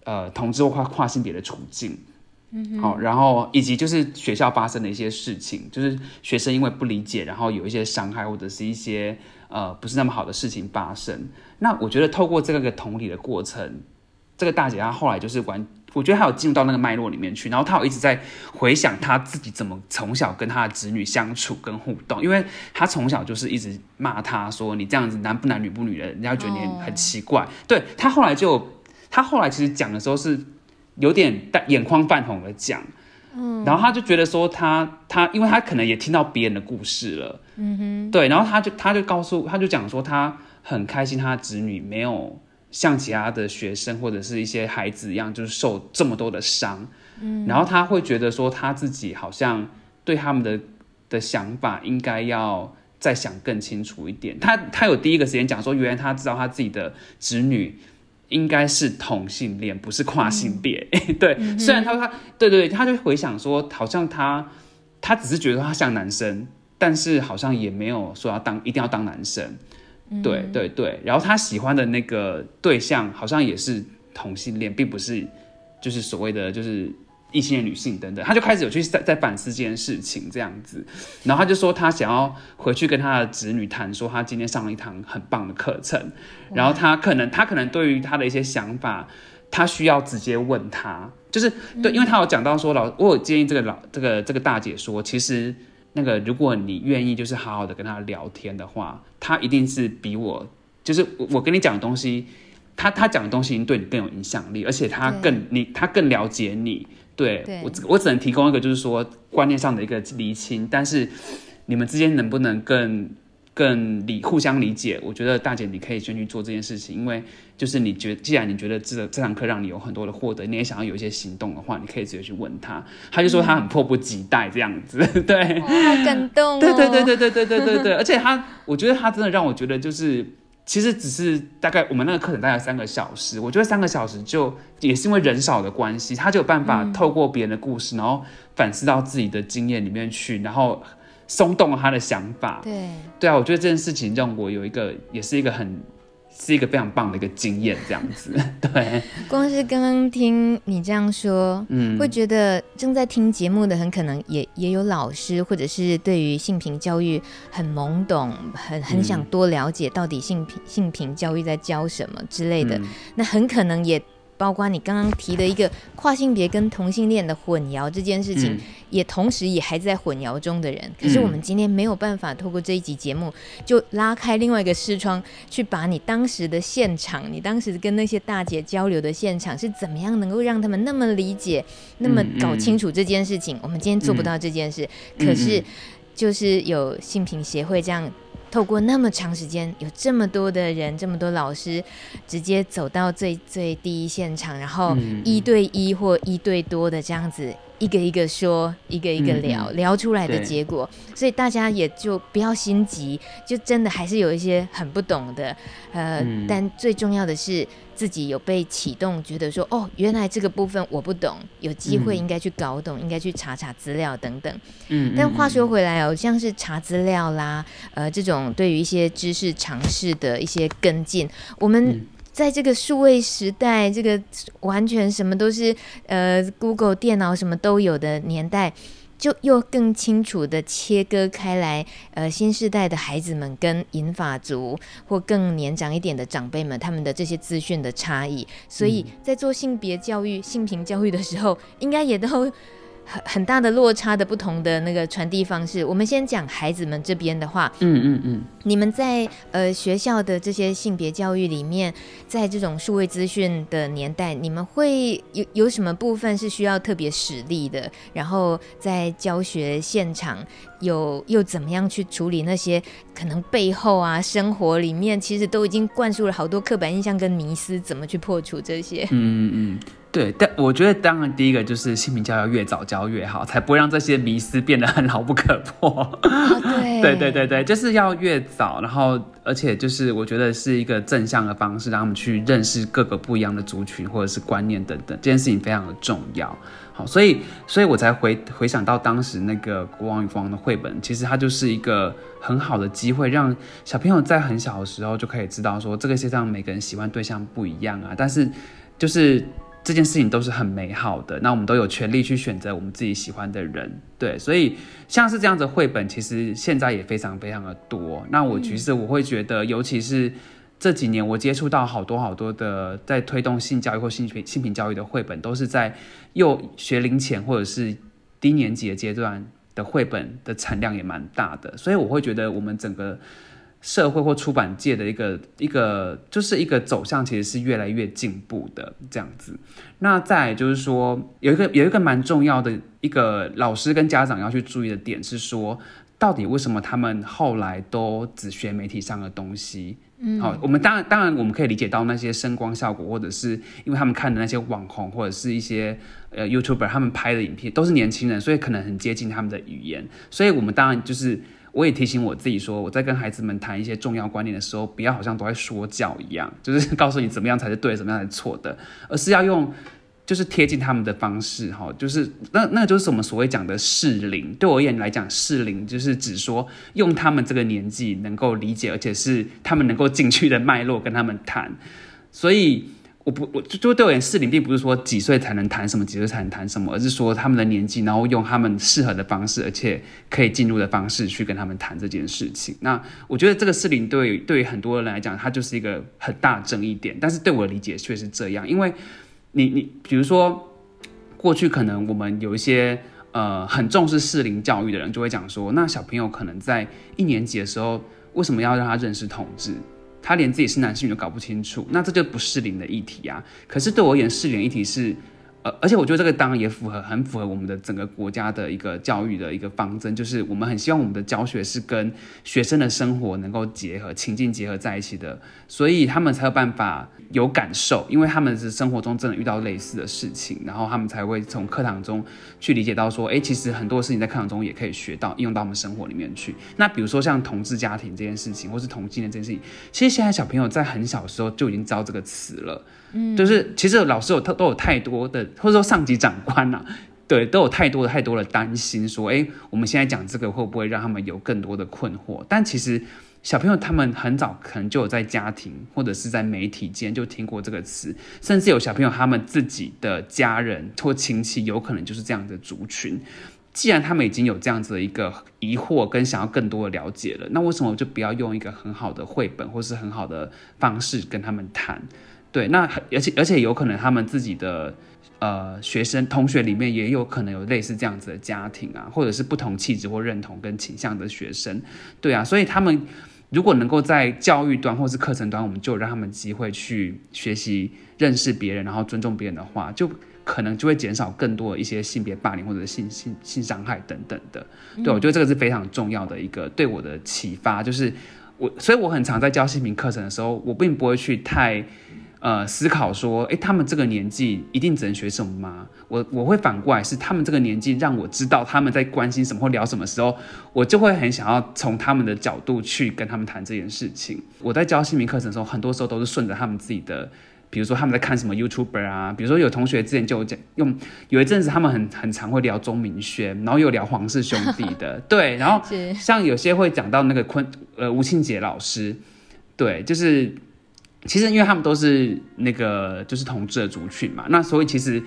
呃同志或跨跨性别的处境。好，然后以及就是学校发生的一些事情，就是学生因为不理解，然后有一些伤害或者是一些呃不是那么好的事情发生。那我觉得透过这个同理的过程，这个大姐她后来就是完，我觉得她有进入到那个脉络里面去，然后她有一直在回想她自己怎么从小跟她的子女相处跟互动，因为她从小就是一直骂她说，你这样子男不男女不女的，人家觉得你很，奇怪。Oh. 对，她后来就，她后来其实讲的时候是。有点眼眶泛红的讲，嗯，然后他就觉得说他他，因为他可能也听到别人的故事了，嗯哼，对，然后他就他就告诉他就讲说他很开心，他的子女没有像其他的学生或者是一些孩子一样，就是受这么多的伤，嗯，然后他会觉得说他自己好像对他们的的想法应该要再想更清楚一点。他他有第一个时间讲说，原来他知道他自己的子女。应该是同性恋，不是跨性别。嗯、对，嗯、虽然他他对对对，他就回想说，好像他他只是觉得他像男生，但是好像也没有说要当一定要当男生。嗯、对对对，然后他喜欢的那个对象好像也是同性恋，并不是就是所谓的就是。异性恋女性等等，他就开始有去在在反思这件事情这样子，然后他就说他想要回去跟他的子女谈，说他今天上了一堂很棒的课程，然后他可能他可能对于他的一些想法，他需要直接问他，就是对，因为他有讲到说老，我有建议这个老这个这个大姐说，其实那个如果你愿意就是好好的跟他聊天的话，他一定是比我就是我我跟你讲的东西，他他讲的东西已经对你更有影响力，而且他更你他更了解你。对，对我，我只能提供一个，就是说观念上的一个厘清，但是你们之间能不能更更理互相理解？我觉得大姐你可以先去做这件事情，因为就是你觉，既然你觉得这这堂课让你有很多的获得，你也想要有一些行动的话，你可以直接去问他。他就说他很迫不及待这样子，嗯、对，好感动、哦，对对对对对对对对对，而且他，我觉得他真的让我觉得就是。其实只是大概我们那个课程大概三个小时，我觉得三个小时就也是因为人少的关系，他就有办法透过别人的故事，嗯、然后反思到自己的经验里面去，然后松动了他的想法。对对啊，我觉得这件事情让我有一个，也是一个很。是一个非常棒的一个经验，这样子，对。光是刚刚听你这样说，嗯，会觉得正在听节目的很可能也也有老师，或者是对于性平教育很懵懂，很很想多了解到底性平性平教育在教什么之类的，嗯、那很可能也。包括你刚刚提的一个跨性别跟同性恋的混淆这件事情，嗯、也同时也还在混淆中的人。可是我们今天没有办法透过这一集节目，就拉开另外一个视窗，去把你当时的现场，你当时跟那些大姐交流的现场是怎么样，能够让他们那么理解，那么搞清楚这件事情。嗯、我们今天做不到这件事，嗯、可是就是有性平协会这样。透过那么长时间，有这么多的人，这么多老师，直接走到最最第一现场，然后一对一或一对多的这样子，一个一个说，一个一个聊，嗯、聊出来的结果，所以大家也就不要心急，就真的还是有一些很不懂的，呃，嗯、但最重要的是。自己有被启动，觉得说哦，原来这个部分我不懂，有机会应该去搞懂，嗯、应该去查查资料等等。嗯，但话说回来哦，像是查资料啦，呃，这种对于一些知识尝试的一些跟进，我们在这个数位时代，这个完全什么都是呃，Google 电脑什么都有的年代。就又更清楚的切割开来，呃，新时代的孩子们跟银发族或更年长一点的长辈们，他们的这些资讯的差异，所以在做性别教育、性平教育的时候，应该也都。很很大的落差的不同的那个传递方式，我们先讲孩子们这边的话，嗯嗯嗯，你们在呃学校的这些性别教育里面，在这种数位资讯的年代，你们会有有什么部分是需要特别实力的？然后在教学现场有又怎么样去处理那些可能背后啊生活里面其实都已经灌输了好多刻板印象跟迷思，怎么去破除这些？嗯嗯嗯。对，但我觉得当然第一个就是性平教育要越早教越好，才不会让这些迷思变得很牢不可破。哦、对，对对对对，就是要越早，然后而且就是我觉得是一个正向的方式，让他们去认识各个不一样的族群或者是观念等等，这件事情非常的重要。好，所以所以我才回回想到当时那个《国王与国王》的绘本，其实它就是一个很好的机会，让小朋友在很小的时候就可以知道说，这个世界上每个人喜欢对象不一样啊，但是就是。这件事情都是很美好的，那我们都有权利去选择我们自己喜欢的人，对，所以像是这样子的绘本，其实现在也非常非常的多。那我其实我会觉得，尤其是这几年我接触到好多好多的在推动性教育或性平性平教育的绘本，都是在幼学龄前或者是低年级的阶段的绘本的产量也蛮大的，所以我会觉得我们整个。社会或出版界的一个一个就是一个走向，其实是越来越进步的这样子。那再就是说，有一个有一个蛮重要的一个老师跟家长要去注意的点是说，到底为什么他们后来都只学媒体上的东西？嗯，好，我们当然当然我们可以理解到那些声光效果，或者是因为他们看的那些网红或者是一些呃 YouTuber 他们拍的影片都是年轻人，所以可能很接近他们的语言，所以我们当然就是。我也提醒我自己说，我在跟孩子们谈一些重要观念的时候，不要好像都在说教一样，就是告诉你怎么样才是对，怎么样才是错的，而是要用就是贴近他们的方式，哈，就是那那就是我们所谓讲的适龄。对我而言来讲，适龄就是指说用他们这个年纪能够理解，而且是他们能够进去的脉络跟他们谈，所以。我不，我就就对我而言，适龄并不是说几岁才能谈什么，几岁才能谈什么，而是说他们的年纪，然后用他们适合的方式，而且可以进入的方式去跟他们谈这件事情。那我觉得这个适龄对对很多人来讲，它就是一个很大争议点。但是对我的理解却是这样，因为你你比如说过去可能我们有一些呃很重视适龄教育的人，就会讲说，那小朋友可能在一年级的时候，为什么要让他认识同志？他连自己是男是女都搞不清楚，那这就不适龄的议题啊。可是对我而言，适龄议题是。而，而且我觉得这个当然也符合，很符合我们的整个国家的一个教育的一个方针，就是我们很希望我们的教学是跟学生的生活能够结合、情境结合在一起的，所以他们才有办法有感受，因为他们是生活中真的遇到类似的事情，然后他们才会从课堂中去理解到说，哎，其实很多事情在课堂中也可以学到，应用到我们生活里面去。那比如说像同志家庭这件事情，或是同性恋这件事情，其实现在小朋友在很小的时候就已经知道这个词了。就是其实老师有都有太多的，或者说上级长官呐、啊，对，都有太多的太多的担心，说，哎，我们现在讲这个会不会让他们有更多的困惑？但其实小朋友他们很早可能就有在家庭或者是在媒体间就听过这个词，甚至有小朋友他们自己的家人或亲戚有可能就是这样的族群。既然他们已经有这样子的一个疑惑跟想要更多的了解了，那为什么就不要用一个很好的绘本或是很好的方式跟他们谈？对，那而且而且有可能他们自己的呃学生同学里面也有可能有类似这样子的家庭啊，或者是不同气质或认同跟倾向的学生，对啊，所以他们如果能够在教育端或是课程端，我们就让他们机会去学习认识别人，然后尊重别人的话，就可能就会减少更多一些性别霸凌或者性性性伤害等等的。对，我觉得这个是非常重要的一个对我的启发，就是我所以我很常在教性平课程的时候，我并不会去太。呃，思考说，诶，他们这个年纪一定只能学什么吗？我我会反过来，是他们这个年纪让我知道他们在关心什么或聊什么时候，我就会很想要从他们的角度去跟他们谈这件事情。我在教姓名课程的时候，很多时候都是顺着他们自己的，比如说他们在看什么 YouTuber 啊，比如说有同学之前就讲用，有一阵子他们很很常会聊钟明轩，然后又聊黄氏兄弟的，对，然后像有些会讲到那个昆呃吴庆杰老师，对，就是。其实因为他们都是那个就是同志的族群嘛，那所以其实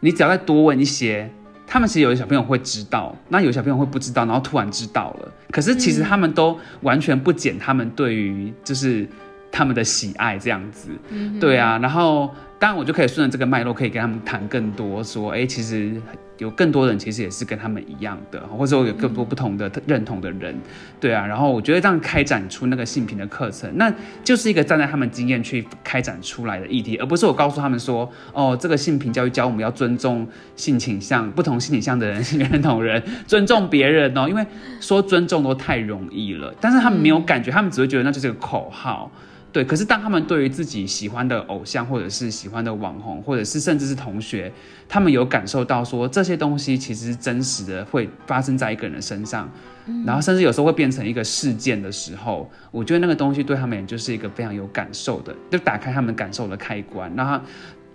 你只要再多问一些，他们其实有的小朋友会知道，那有小朋友会不知道，然后突然知道了，可是其实他们都完全不减他们对于就是他们的喜爱这样子，嗯、对啊，然后。当然，我就可以顺着这个脉络，可以跟他们谈更多，说，哎，其实有更多人其实也是跟他们一样的，或者我有更多不同的认同的人，对啊。然后我觉得这样开展出那个性平的课程，那就是一个站在他们经验去开展出来的议题，而不是我告诉他们说，哦，这个性平教育教我们要尊重性倾向、不同性倾向的人、性认同人，尊重别人哦。因为说尊重都太容易了，但是他们没有感觉，他们只会觉得那就是个口号。对，可是当他们对于自己喜欢的偶像，或者是喜欢的网红，或者是甚至是同学，他们有感受到说这些东西其实是真实的，会发生在一个人的身上，嗯、然后甚至有时候会变成一个事件的时候，我觉得那个东西对他们也就是一个非常有感受的，就打开他们感受的开关，然后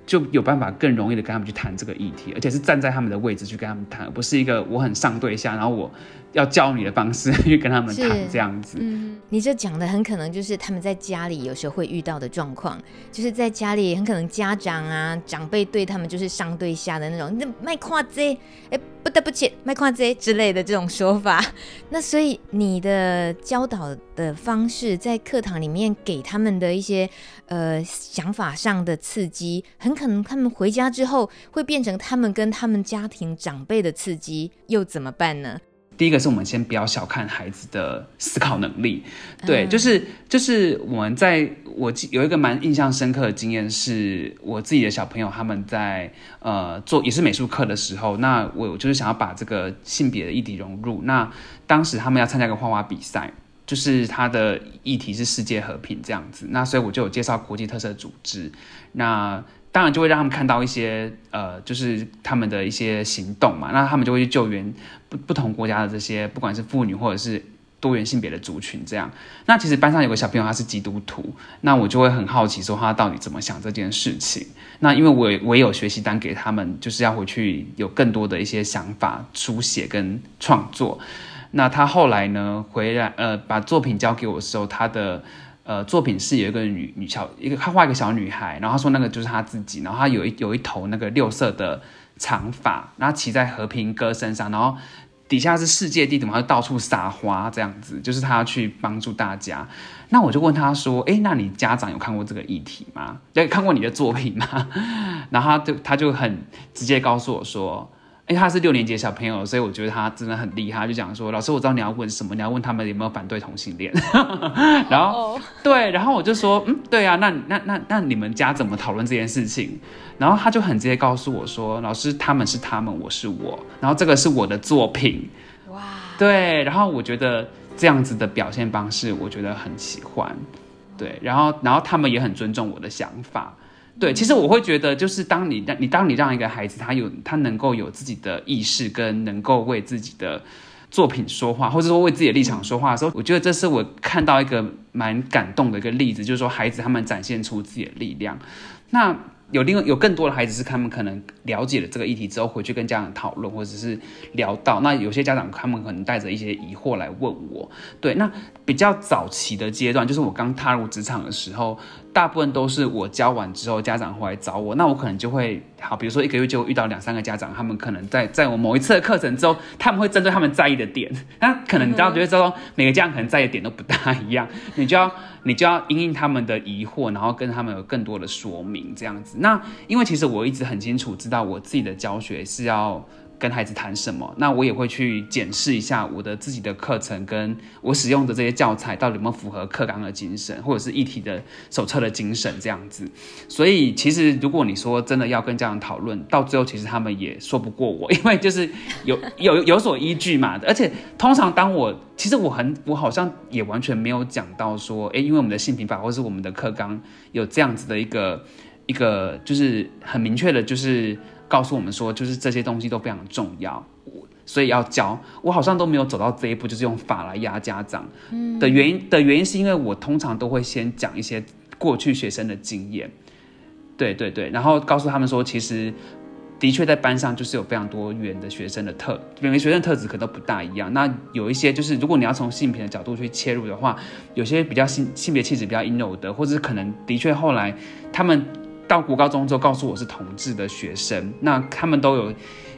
就有办法更容易的跟他们去谈这个议题，而且是站在他们的位置去跟他们谈，而不是一个我很上对下，然后我要教你的方式去跟他们谈这样子。嗯，你这讲的很可能就是他们在家里有时候会遇到的状况，就是在家里很可能家长啊长辈对他们就是上对下的那种，那卖夸这哎不得不起卖夸这之类的这种说法。那所以你的教导的方式在课堂里面给他们的一些呃想法上的刺激，很可能他们回家之后会变成他们跟他们家庭长辈的刺激，又怎么办呢？第一个是我们先不要小看孩子的思考能力，对，嗯、就是就是我们在我有一个蛮印象深刻的经验，是我自己的小朋友他们在呃做也是美术课的时候，那我就是想要把这个性别的议题融入，那当时他们要参加一个画画比赛，就是他的议题是世界和平这样子，那所以我就有介绍国际特色组织，那。当然就会让他们看到一些呃，就是他们的一些行动嘛，那他们就会去救援不不同国家的这些，不管是妇女或者是多元性别的族群这样。那其实班上有个小朋友他是基督徒，那我就会很好奇说他到底怎么想这件事情。那因为我我也有学习单给他们，就是要回去有更多的一些想法书写跟创作。那他后来呢回来呃把作品交给我的时候，他的。呃，作品是有一个女女小一个，他画一个小女孩，然后他说那个就是他自己，然后他有一有一头那个六色的长发，然后骑在和平鸽身上，然后底下是世界地图嘛，他就到处撒花这样子，就是他要去帮助大家。那我就问他说，哎，那你家长有看过这个议题吗？有看过你的作品吗？然后他就他就很直接告诉我说。因为他是六年级的小朋友，所以我觉得他真的很厉害。就讲说，老师，我知道你要问什么，你要问他们有没有反对同性恋。然后，oh. 对，然后我就说，嗯，对啊，那那那那你们家怎么讨论这件事情？然后他就很直接告诉我说，老师，他们是他们，我是我，然后这个是我的作品。哇，Wow. 对，然后我觉得这样子的表现方式，我觉得很喜欢。对，然后然后他们也很尊重我的想法。对，其实我会觉得，就是当你让你当你让一个孩子他有他能够有自己的意识，跟能够为自己的作品说话，或者说为自己的立场说话的时候，我觉得这是我看到一个蛮感动的一个例子，就是说孩子他们展现出自己的力量。那。有另外有更多的孩子是他们可能了解了这个议题之后回去跟家长讨论，或者是聊到。那有些家长他们可能带着一些疑惑来问我。对，那比较早期的阶段，就是我刚踏入职场的时候，大部分都是我教完之后家长会来找我，那我可能就会好，比如说一个月就遇到两三个家长，他们可能在在我某一次的课程之后，他们会针对他们在意的点，那可能你知道，觉得说每个家长可能在意的点都不大一样，你就要。你就要因应他们的疑惑，然后跟他们有更多的说明，这样子。那因为其实我一直很清楚知道我自己的教学是要跟孩子谈什么，那我也会去检视一下我的自己的课程跟我使用的这些教材到底有没有符合课纲的精神，或者是议题的手册的精神这样子。所以其实如果你说真的要跟家长讨论，到最后其实他们也说不过我，因为就是有有有所依据嘛。而且通常当我其实我很我好像也完全没有讲到说，诶，因为我们的性平法或是我们的课纲有这样子的一个一个就是很明确的，就是。告诉我们说，就是这些东西都非常重要，所以要教。我好像都没有走到这一步，就是用法来压家长的原因的原因，是因为我通常都会先讲一些过去学生的经验，对对对，然后告诉他们说，其实的确在班上就是有非常多元的学生的特，每个学生的特质可能都不大一样。那有一些就是，如果你要从性别的角度去切入的话，有些比较性性别气质比较阴柔的，或者是可能的确后来他们到国高中之后告诉我是同志的学生，那他们都有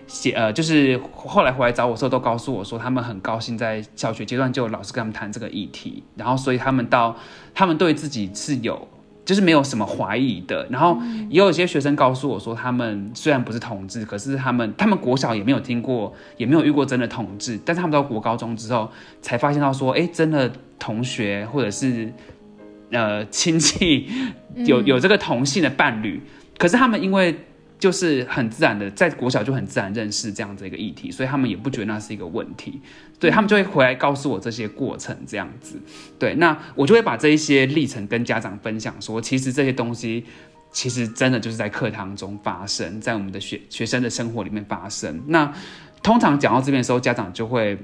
写呃，就是后来回来找我的时候都告诉我说，他们很高兴在小学阶段就有老师跟他们谈这个议题，然后所以他们到他们对自己是有。就是没有什么怀疑的，然后也有一些学生告诉我说，他们虽然不是同志，可是他们他们国小也没有听过，也没有遇过真的同志，但是他们到国高中之后才发现到说，哎，真的同学或者是呃亲戚有有这个同性的伴侣，可是他们因为。就是很自然的，在国小就很自然认识这样子一个议题，所以他们也不觉得那是一个问题，对，他们就会回来告诉我这些过程这样子，对，那我就会把这一些历程跟家长分享说，说其实这些东西其实真的就是在课堂中发生，在我们的学学生的生活里面发生。那通常讲到这边的时候，家长就会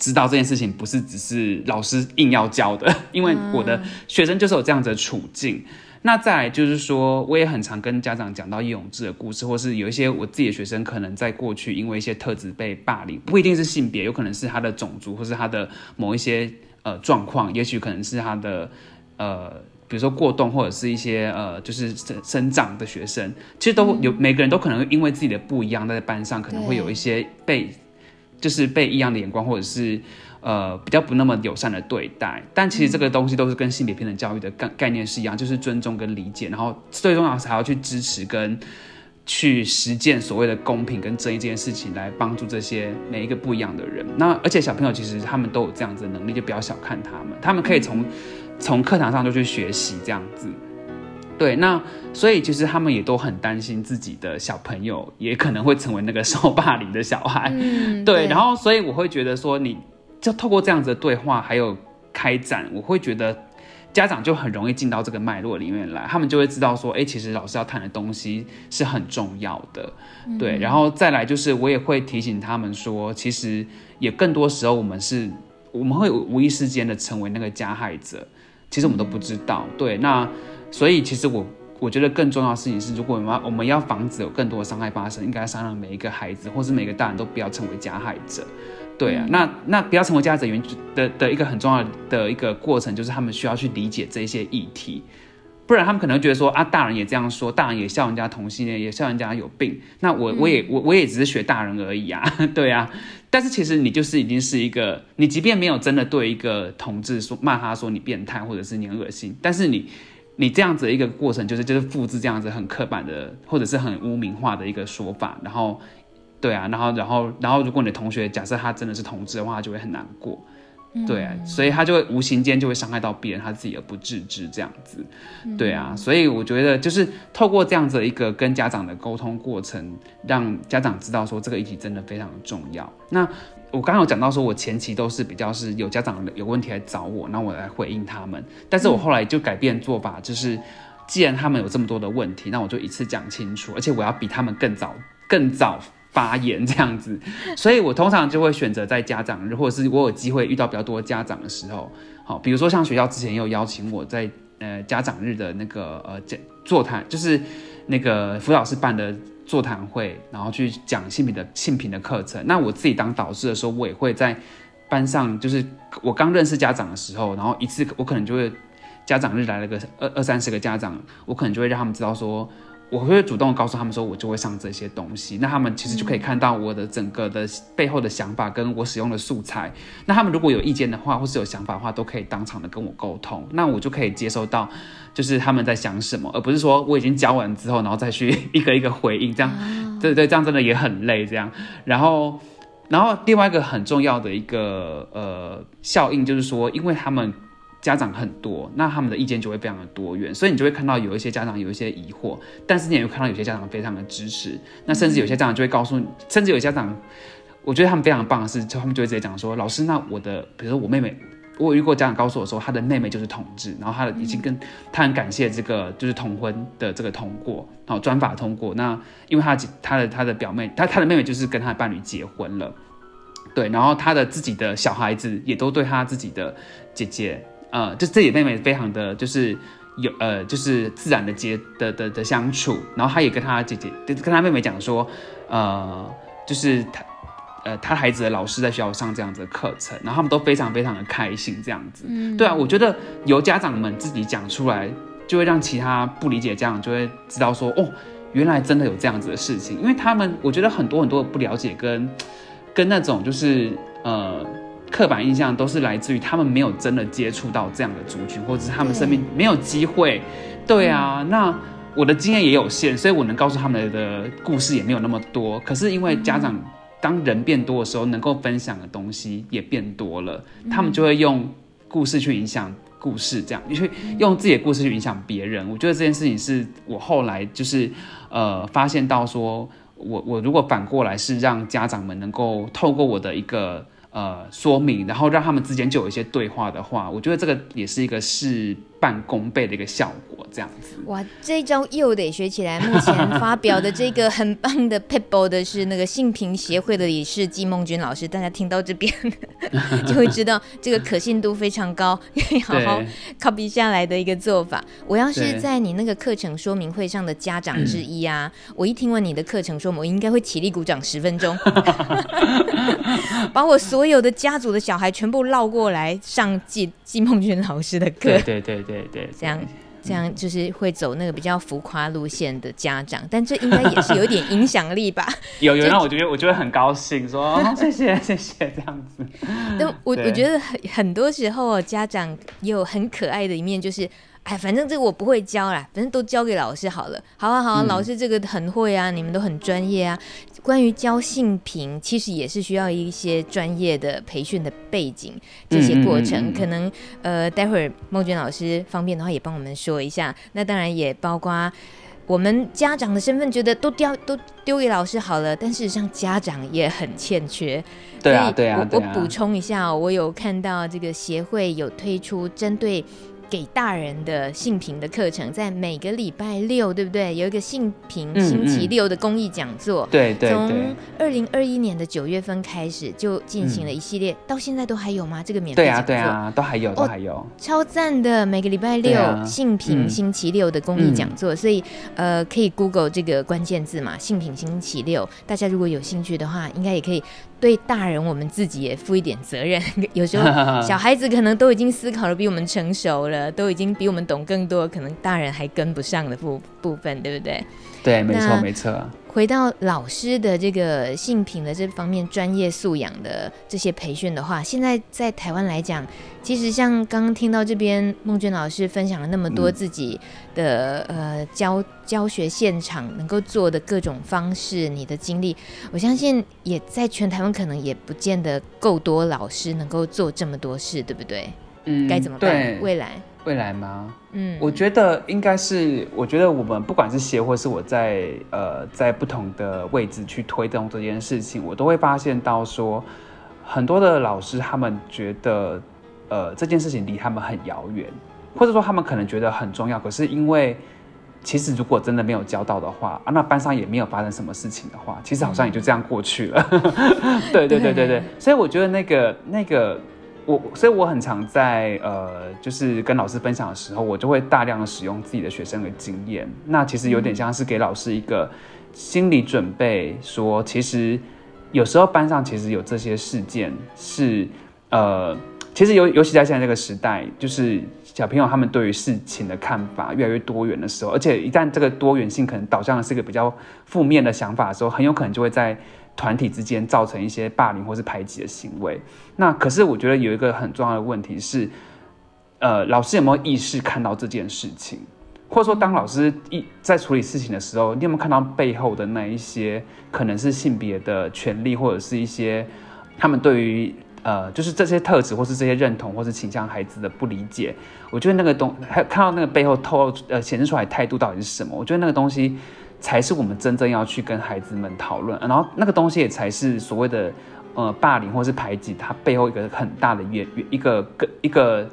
知道这件事情不是只是老师硬要教的，因为我的学生就是有这样子的处境。那再来就是说，我也很常跟家长讲到叶永志的故事，或是有一些我自己的学生可能在过去因为一些特质被霸凌，不一定是性别，有可能是他的种族，或是他的某一些呃状况，也许可能是他的呃，比如说过动，或者是一些呃，就是生生长的学生，其实都有每个人都可能因为自己的不一样，在班上可能会有一些被就是被异样的眼光，或者是。呃，比较不那么友善的对待，但其实这个东西都是跟性别平等教育的概概念是一样，就是尊重跟理解，然后最重要是还要去支持跟去实践所谓的公平跟正义这件事情，来帮助这些每一个不一样的人。那而且小朋友其实他们都有这样子的能力，就不要小看他们，他们可以从从课堂上就去学习这样子。对，那所以其实他们也都很担心自己的小朋友也可能会成为那个受霸凌的小孩。嗯，对，对，然后所以我会觉得说你。就透过这样子的对话，还有开展，我会觉得家长就很容易进到这个脉络里面来，他们就会知道说，哎，其实老师要谈的东西是很重要的，对。然后再来就是，我也会提醒他们说，其实也更多时候我们是，我们会无意识间的成为那个加害者，其实我们都不知道，对。那所以其实我我觉得更重要的事情是，如果我们要我们要防止有更多的伤害发生，应该商量每一个孩子，或是每个大人都不要成为加害者。对啊，那那不要成为加害者原的的一个很重要的一个过程，就是他们需要去理解这些议题，不然他们可能会觉得说啊，大人也这样说，大人也笑人家同性恋，也笑人家有病，那我我也我我也只是学大人而已啊，对啊，但是其实你就是已经是一个，你即便没有真的对一个同志说骂他说你变态或者是你很恶心，但是你你这样子的一个过程，就是就是复制这样子很刻板的或者是很污名化的一个说法，然后。对啊，然后，然后，然后，如果你的同学假设他真的是同志的话，他就会很难过，对啊，所以他就会无形间就会伤害到别人，他自己而不自知这样子，对啊，所以我觉得就是透过这样子的一个跟家长的沟通过程，让家长知道说这个议题真的非常重要。那我刚刚有讲到说，我前期都是比较是有家长有问题来找我，那我来回应他们，但是我后来就改变做法，就是既然他们有这么多的问题，那我就一次讲清楚，而且我要比他们更早，更早。发言这样子，所以我通常就会选择在家长日，或者是我有机会遇到比较多家长的时候，好，比如说像学校之前有邀请我在呃家长日的那个呃座谈，就是那个辅导室办的座谈会，然后去讲性平的性平的课程。那我自己当导师的时候，我也会在班上，就是我刚认识家长的时候，然后一次我可能就会家长日来了个二二三十个家长，我可能就会让他们知道说。我会主动告诉他们说，我就会上这些东西，那他们其实就可以看到我的整个的背后的想法，跟我使用的素材。那他们如果有意见的话，或是有想法的话，都可以当场的跟我沟通，那我就可以接收到，就是他们在想什么，而不是说我已经教完之后，然后再去一个一个回应，这样，对对，这样真的也很累，这样。然后，然后另外一个很重要的一个呃效应就是说，因为他们。家长很多，那他们的意见就会非常的多元，所以你就会看到有一些家长有一些疑惑，但是你也会看到有些家长非常的支持，那甚至有些家长就会告诉你，甚至有家长，我觉得他们非常棒的是，就他们就会直接讲说，老师，那我的，比如说我妹妹，我有遇过家长告诉我说，他的妹妹就是同志，然后他的已经跟他很感谢这个就是同婚的这个通过，然后专法通过，那因为他他的他的表妹，他他的妹妹就是跟他的伴侣结婚了，对，然后他的自己的小孩子也都对他自己的姐姐。呃，就自己妹妹非常的就是有呃，就是自然的接的的的相处，然后他也跟他姐姐，跟他妹妹讲说，呃，就是他。呃，他孩子的老师在学校上这样子的课程，然后他们都非常非常的开心，这样子。嗯，对啊，我觉得由家长们自己讲出来，就会让其他不理解家长就会知道说，哦，原来真的有这样子的事情。因为他们，我觉得很多很多的不了解跟跟那种就是呃刻板印象，都是来自于他们没有真的接触到这样的族群，或者是他们身边没有机会。对啊，嗯，那我的经验也有限，所以我能告诉他们的故事也没有那么多。可是因为家长。当人变多的时候，能够分享的东西也变多了，他们就会用故事去影响故事，这样你去用自己的故事去影响别人。我觉得这件事情是我后来就是呃发现到说，我我如果反过来是让家长们能够透过我的一个。呃，说明，然后让他们之间就有一些对话的话，我觉得这个也是一个事半功倍的一个效果，这样子。哇，这一招又得学起来。目前发表的这个很棒的 paper 的是那个性平协会的理事季梦君老师，大家听到这边 就会知道这个可信度非常高，可以好好 copy 下来的一个做法。我要是在你那个课程说明会上的家长之一啊，我一听完你的课程说明，我应该会起立鼓掌十分钟，把我所。有的家族的小孩全部绕过来上季季梦君老师的课，对对对对对，这样这样就是会走那个比较浮夸路线的家长，但这应该也是有点影响力吧？有 有，那 我觉得我就会很高兴，说、哦、谢谢谢谢这样子。但我我觉得很很多时候家长也有很可爱的一面，就是。哎，反正这个我不会教啦，反正都交给老师好了。好啊，好啊，嗯、老师这个很会啊，你们都很专业啊。关于教性平，其实也是需要一些专业的培训的背景，这些过程、嗯嗯嗯、可能呃，待会儿孟娟老师方便的话也帮我们说一下。那当然也包括我们家长的身份，觉得都丢都丢给老师好了，但事实上家长也很欠缺。对啊，对啊，我我补充一下、哦，我有看到这个协会有推出针对。给大人的性平的课程，在每个礼拜六，对不对？有一个性平星期六的公益讲座。对对对。从二零二一年的九月份开始就进行了一系列，嗯、到现在都还有吗？这个免费讲座？对啊对啊，都还有都还有。哦、超赞的，每个礼拜六、啊、性平星期六的公益讲座，嗯、所以呃可以 Google 这个关键字嘛，性平星期六。大家如果有兴趣的话，应该也可以。对大人，我们自己也负一点责任。有时候小孩子可能都已经思考的比我们成熟了，都已经比我们懂更多，可能大人还跟不上的部部分，对不对？对，没错，没错。回到老师的这个性品的这方面专业素养的这些培训的话，现在在台湾来讲，其实像刚刚听到这边孟娟老师分享了那么多自己的、嗯、呃教教学现场能够做的各种方式，你的经历，我相信也在全台湾可能也不见得够多老师能够做这么多事，对不对？嗯，该怎么办？未来。未来吗？嗯，我觉得应该是，我觉得我们不管是协会，是我在呃在不同的位置去推动这件事情，我都会发现到说，很多的老师他们觉得呃这件事情离他们很遥远，或者说他们可能觉得很重要，可是因为其实如果真的没有教到的话啊，那班上也没有发生什么事情的话，其实好像也就这样过去了。嗯、对对对对对，所以我觉得那个那个。我所以我很常在呃，就是跟老师分享的时候，我就会大量的使用自己的学生的经验。那其实有点像是给老师一个心理准备，说其实有时候班上其实有这些事件是呃，其实尤尤其在现在这个时代，就是小朋友他们对于事情的看法越来越多元的时候，而且一旦这个多元性可能导向的是一个比较负面的想法的时候，很有可能就会在。团体之间造成一些霸凌或是排挤的行为，那可是我觉得有一个很重要的问题是，呃，老师有没有意识看到这件事情，或者说当老师一在处理事情的时候，你有没有看到背后的那一些可能是性别的权利，或者是一些他们对于呃，就是这些特质或是这些认同或是倾向孩子的不理解？我觉得那个东还 看到那个背后透露呃显示出来态度到底是什么？我觉得那个东西。才是我们真正要去跟孩子们讨论，然后那个东西也才是所谓的呃霸凌或是排挤，它背后一个很大的原一个一个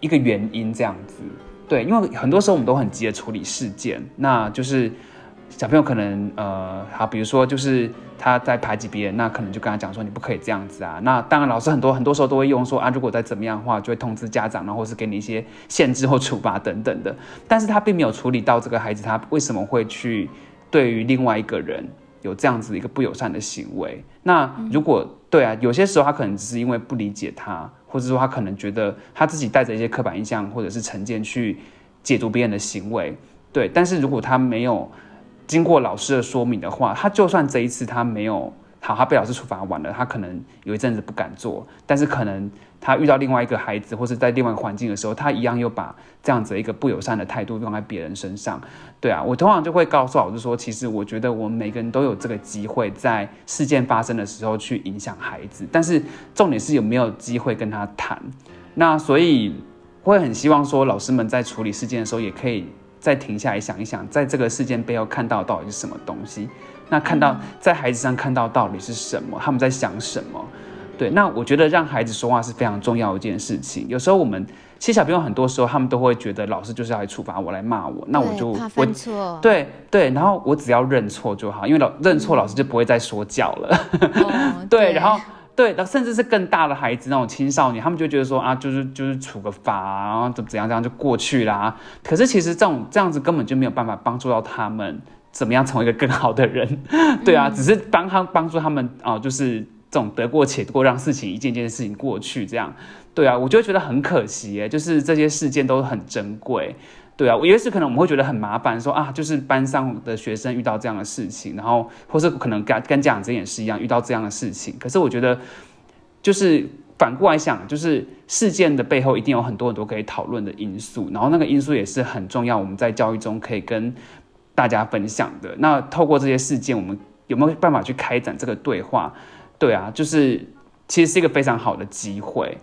一个原因这样子。对，因为很多时候我们都很急着处理事件，那就是小朋友可能呃，好，比如说就是他在排挤别人，那可能就跟他讲说你不可以这样子啊。那当然，老师很多很多时候都会用说啊，如果再怎么样的话，就会通知家长，然后是给你一些限制或处罚等等的。但是他并没有处理到这个孩子他为什么会去对于另外一个人有这样子一个不友善的行为。那如果对啊，有些时候他可能只是因为不理解他，或者说他可能觉得他自己带着一些刻板印象或者是成见去解读别人的行为。对，但是如果他没有。经过老师的说明的话，他就算这一次他没有好，他被老师处罚完了，他可能有一阵子不敢做，但是可能他遇到另外一个孩子或是在另外一个环境的时候，他一样又把这样子一个不友善的态度用在别人身上。对啊，我通常就会告诉老师说，其实我觉得我们每个人都有这个机会，在事件发生的时候去影响孩子，但是重点是有没有机会跟他谈。那所以会很希望说，老师们在处理事件的时候也可以。再停下来想一想，在这个事件背后看到到底是什么东西？那看到在孩子上看到到底是什么？他们在想什么？对，那我觉得让孩子说话是非常重要的一件事情。有时候我们其实小朋友很多时候他们都会觉得老师就是要来处罚我，来骂我，那我就怕犯错。对对，然后我只要认错就好，因为老认错老师就不会再说教了。哦、对，然后。对，甚至是更大的孩子，那种青少年，他们就觉得说啊，就是就是处个罚，然后怎怎样怎样就过去啦。可是其实这种这样子根本就没有办法帮助到他们怎么样成为一个更好的人。对啊，只是帮他帮助他们啊，就是这种得过且过，让事情一件件事情过去这样。对啊，我就会觉得很可惜哎，就是这些事件都很珍贵。对啊，我以为是可能我们会觉得很麻烦，说啊，就是班上的学生遇到这样的事情，然后或是可能跟跟家长这件事一样遇到这样的事情。可是我觉得，就是反过来想，就是事件的背后一定有很多很多可以讨论的因素，然后那个因素也是很重要，我们在教育中可以跟大家分享的。那透过这些事件，我们有没有办法去开展这个对话？对啊，就是其实是一个非常好的机会。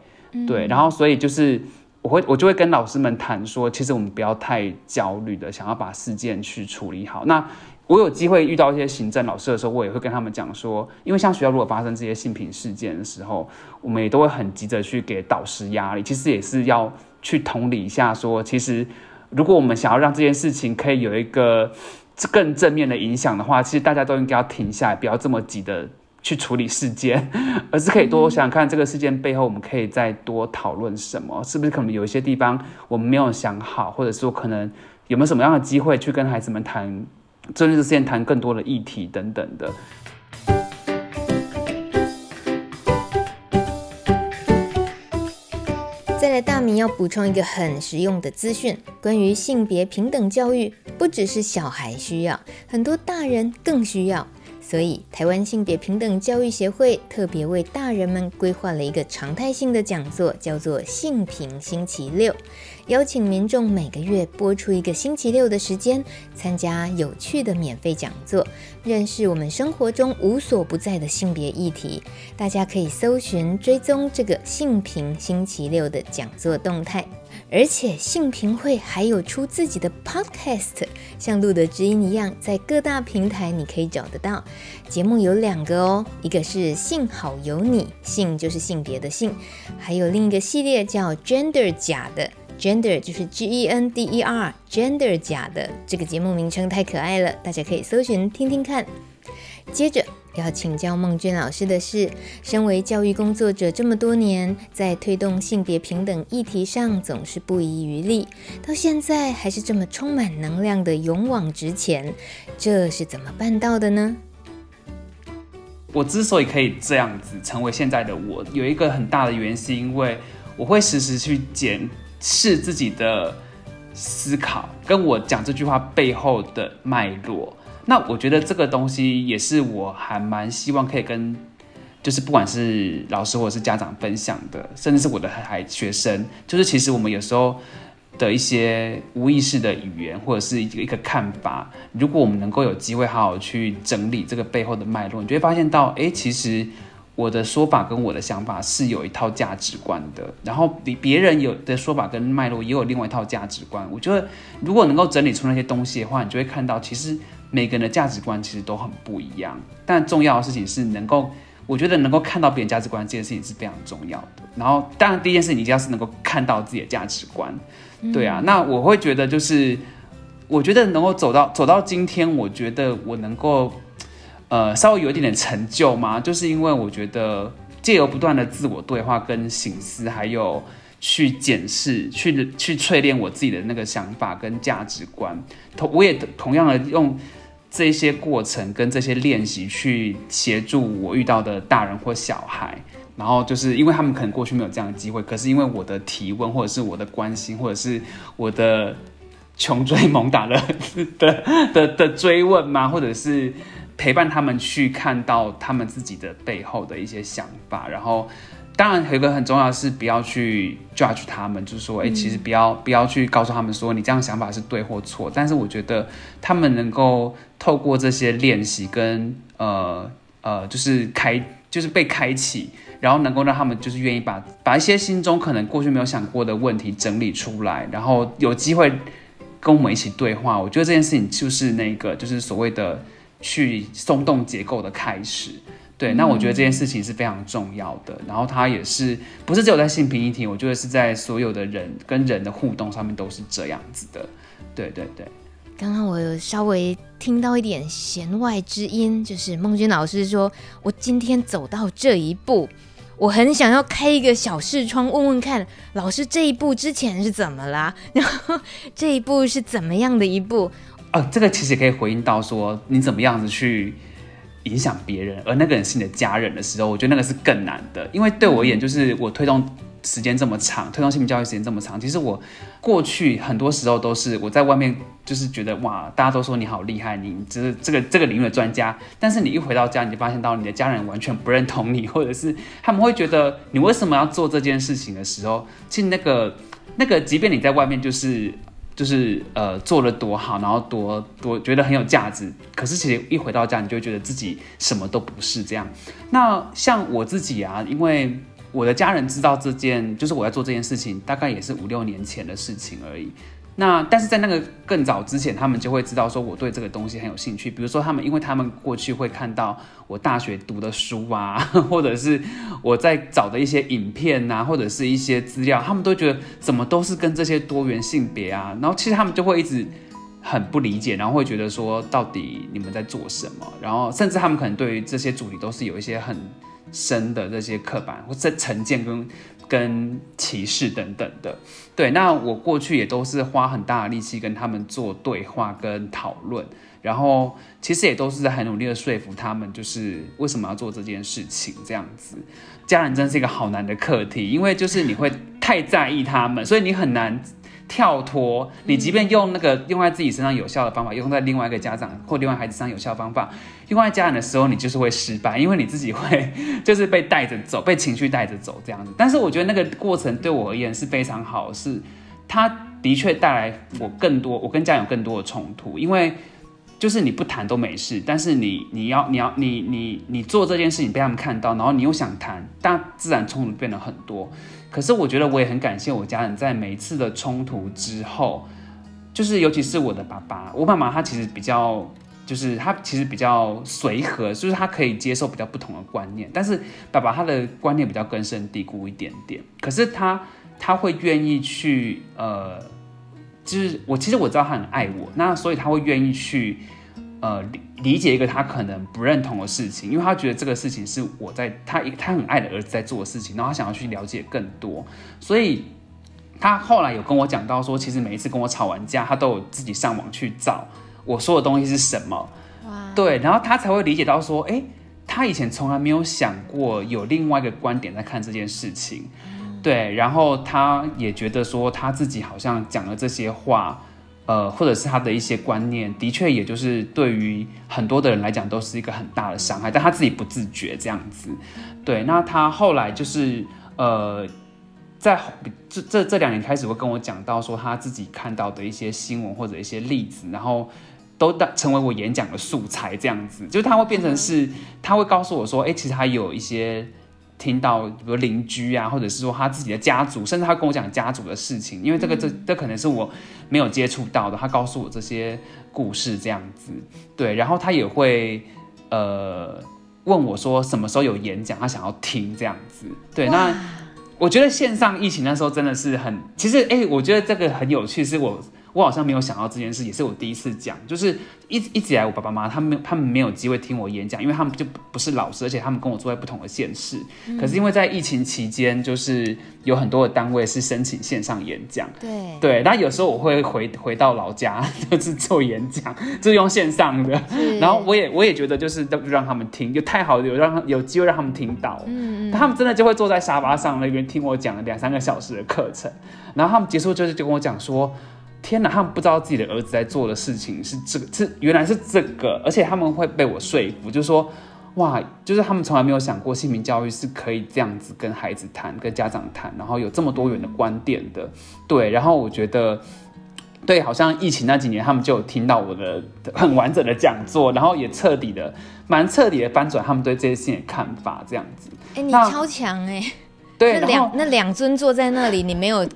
对，然后所以就是。我会我就会跟老师们谈说，其实我们不要太焦虑的，想要把事件去处理好。那我有机会遇到一些行政老师的时候，我也会跟他们讲说，因为像学校如果发生这些性平事件的时候，我们也都会很急着去给导师压力。其实也是要去同理一下，说其实如果我们想要让这件事情可以有一个更正面的影响的话，其实大家都应该要停下来，不要这么急的。去处理事件，而是可以多想想看这个事件背后，我们可以再多讨论什么？是不是可能有一些地方我们没有想好，或者说可能有没有什么样的机会去跟孩子们谈，针对这事件谈更多的议题等等的。在，大米要补充一个很实用的资讯，关于性别平等教育，不只是小孩需要，很多大人更需要。所以，台湾性别平等教育协会特别为大人们规划了一个常态性的讲座，叫做“性平星期六”，邀请民众每个月拨出一个星期六的时间，参加有趣的免费讲座，认识我们生活中无所不在的性别议题。大家可以搜寻追踪这个“性平星期六”的讲座动态。而且性平会还有出自己的 podcast，像露德知音一样，在各大平台你可以找得到。节目有两个哦，一个是性好有你，性就是性别的性，还有另一个系列叫 Gender 假的，Gender 就是 G E N D E R，Gender 假的这个节目名称太可爱了，大家可以搜寻听听看。接着。要请教孟娟老师的是，身为教育工作者这么多年，在推动性别平等议题上总是不遗余力，到现在还是这么充满能量的勇往直前，这是怎么办到的呢？我之所以可以这样子成为现在的我，有一个很大的原因，是因为我会时时去检视自己的思考，跟我讲这句话背后的脉络。那我觉得这个东西也是我还蛮希望可以跟，就是不管是老师或者是家长分享的，甚至是我的孩学生，就是其实我们有时候的一些无意识的语言或者是一个一个看法，如果我们能够有机会好好去整理这个背后的脉络，你就会发现到，哎，其实我的说法跟我的想法是有一套价值观的，然后比别人有的说法跟脉络也有另外一套价值观。我觉得如果能够整理出那些东西的话，你就会看到其实。每个人的价值观其实都很不一样，但重要的事情是能够，我觉得能够看到别人价值观这件事情是非常重要的。然后，当然第一件事你一定要是能够看到自己的价值观，对啊。那我会觉得就是，我觉得能够走到走到今天，我觉得我能够呃稍微有一点点成就嘛，就是因为我觉得借由不断的自我对话跟醒思，还有去检视、去去淬炼我自己的那个想法跟价值观，同我也同样的用。这些过程跟这些练习去协助我遇到的大人或小孩，然后就是因为他们可能过去没有这样的机会，可是因为我的提问或者是我的关心或者是我的穷追猛打的 的的的追问嘛，或者是陪伴他们去看到他们自己的背后的一些想法，然后。当然，有一个很重要的是不要去 judge 他们，就是说，哎，其实不要不要去告诉他们说你这样想法是对或错。但是我觉得他们能够透过这些练习跟呃呃，就是开就是被开启，然后能够让他们就是愿意把把一些心中可能过去没有想过的问题整理出来，然后有机会跟我们一起对话。我觉得这件事情就是那个就是所谓的去松动结构的开始。对，那我觉得这件事情是非常重要的，然后它也是不是只有在性平议题，我觉得是在所有的人跟人的互动上面都是这样子的。对对对。刚刚我有稍微听到一点弦外之音，就是孟君老师说，我今天走到这一步，我很想要开一个小视窗，问问看老师这一步之前是怎么啦，然后这一步是怎么样的一步？哦，这个其实可以回应到说，你怎么样子去。影响别人，而那个人是你的家人的时候，我觉得那个是更难的。因为对我而言，就是我推动时间这么长，推动性教育时间这么长，其实我过去很多时候都是我在外面，就是觉得哇，大家都说你好厉害，你就是这个这个领域的专家。但是你一回到家，你就发现到你的家人完全不认同你，或者是他们会觉得你为什么要做这件事情的时候，其实那个那个，即便你在外面就是。就是呃做了多好，然后多多觉得很有价值，可是其实一回到家，你就觉得自己什么都不是这样。那像我自己啊，因为我的家人知道这件，就是我在做这件事情，大概也是五六年前的事情而已。那但是在那个更早之前，他们就会知道说我对这个东西很有兴趣。比如说他们，因为他们过去会看到我大学读的书啊，或者是我在找的一些影片啊，或者是一些资料，他们都觉得怎么都是跟这些多元性别啊。然后其实他们就会一直很不理解，然后会觉得说到底你们在做什么？然后甚至他们可能对于这些主题都是有一些很深的这些刻板或者成见跟。跟歧视等等的，对，那我过去也都是花很大的力气跟他们做对话跟讨论，然后其实也都是在很努力的说服他们，就是为什么要做这件事情这样子。家人真是一个好难的课题，因为就是你会太在意他们，所以你很难。跳脱，你即便用那个用在自己身上有效的方法，用在另外一个家长或另外孩子上有效的方法，用在家人的时候，你就是会失败，因为你自己会 就是被带着走，被情绪带着走这样子。但是我觉得那个过程对我而言是非常好，是它的确带来我更多，我跟家人有更多的冲突，因为就是你不谈都没事，但是你你要你要你你你做这件事情被他们看到，然后你又想谈，但自然冲突变得很多。可是我觉得我也很感谢我家人，在每一次的冲突之后，就是尤其是我的爸爸，我妈妈她其实比较，就是她其实比较随和，就是她可以接受比较不同的观念。但是爸爸他的观念比较根深蒂固一点点。可是他他会愿意去，呃，就是我其实我知道他很爱我，那所以他会愿意去。呃，理理解一个他可能不认同的事情，因为他觉得这个事情是我在他他很爱的儿子在做的事情，然后他想要去了解更多，所以他后来有跟我讲到说，其实每一次跟我吵完架，他都有自己上网去找我说的东西是什么，哇，对，然后他才会理解到说，哎，他以前从来没有想过有另外一个观点在看这件事情，对，然后他也觉得说他自己好像讲了这些话。呃，或者是他的一些观念，的确，也就是对于很多的人来讲，都是一个很大的伤害，但他自己不自觉这样子。对，那他后来就是呃，在这这这两年开始会跟我讲到说他自己看到的一些新闻或者一些例子，然后都当成为我演讲的素材这样子，就是他会变成是，他会告诉我说，哎，其实他有一些。听到比如邻居啊，或者是说他自己的家族，甚至他跟我讲家族的事情，因为这个这这可能是我没有接触到的。他告诉我这些故事这样子，对，然后他也会呃问我说什么时候有演讲，他想要听这样子。对，那我觉得线上疫情那时候真的是很，其实哎，我觉得这个很有趣，是我我好像没有想到这件事，也是我第一次讲，就是一一直以来我爸爸妈妈他们他们没有机会听我演讲，因为他们就不是老师，而且他们跟我住在不同的县市。嗯、可是因为在疫情期间，就是有很多的单位是申请线上演讲，对。对，那有时候我会回回到老家，就是做演讲，就是用线上的，然后我也我也觉得就是都让他们听，就太好了，有让有机会让他们听到，嗯，他们真的就会坐在沙发上那边听我讲了两三个小时的课程，然后他们结束就是就跟我讲说。天哪，他们不知道自己的儿子在做的事情是这个，是原来是这个，而且他们会被我说服，就是说，哇，就是他们从来没有想过性平教育是可以这样子跟孩子谈，跟家长谈，然后有这么多元的观点的，对。然后我觉得，对，好像疫情那几年，他们就有听到我的 很完整的讲座，然后也彻底的，蛮彻底的翻转他们对这些事情的看法，这样子。哎、欸，你超强哎、欸。对，那两那两尊坐在那里，你没有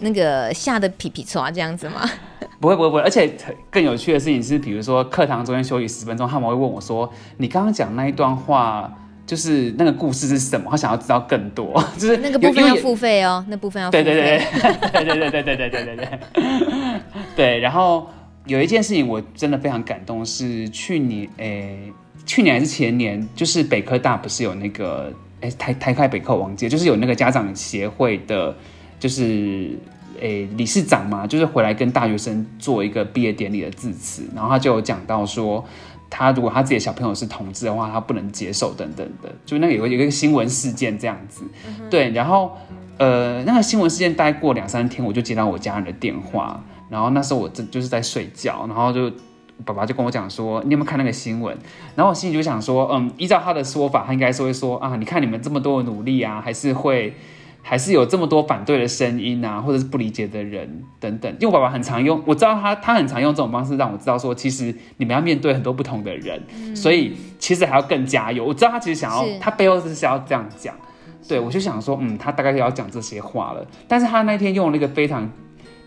那个吓得皮皮剉这样子吗？不会不会不会，而且更有趣的事情是，比如说课堂中间休息十分钟，他们会问我说：“你刚刚讲那一段话，就是那个故事是什么？”他想要知道更多，就是那个部分要付费哦，那部分要付费。对对对对对对对对对对对对。然后有一件事情我真的非常感动，是去年诶，去年还是前年，就是北科大不是有那个。哎，台台开北扣王届就是有那个家长协会的，就是诶理事长嘛，就是回来跟大学生做一个毕业典礼的致辞，然后他就有讲到说，他如果他自己的小朋友是同志的话，他不能接受等等的，就那个有个有一个新闻事件这样子，嗯、对，然后呃那个新闻事件待过两三天，我就接到我家人的电话，然后那时候我正就是在睡觉，然后就。爸爸就跟我讲说，你有没有看那个新闻？然后我心里就想说，嗯，依照他的说法，他应该是会说啊，你看你们这么多的努力啊，还是会，还是有这么多反对的声音啊，或者是不理解的人等等。因为我爸爸很常用，我知道他他很常用这种方式让我知道说，其实你们要面对很多不同的人，嗯、所以其实还要更加油。我知道他其实想要，他背后是想要这样讲。对，我就想说，嗯，他大概要讲这些话了。但是他那天用了一个非常。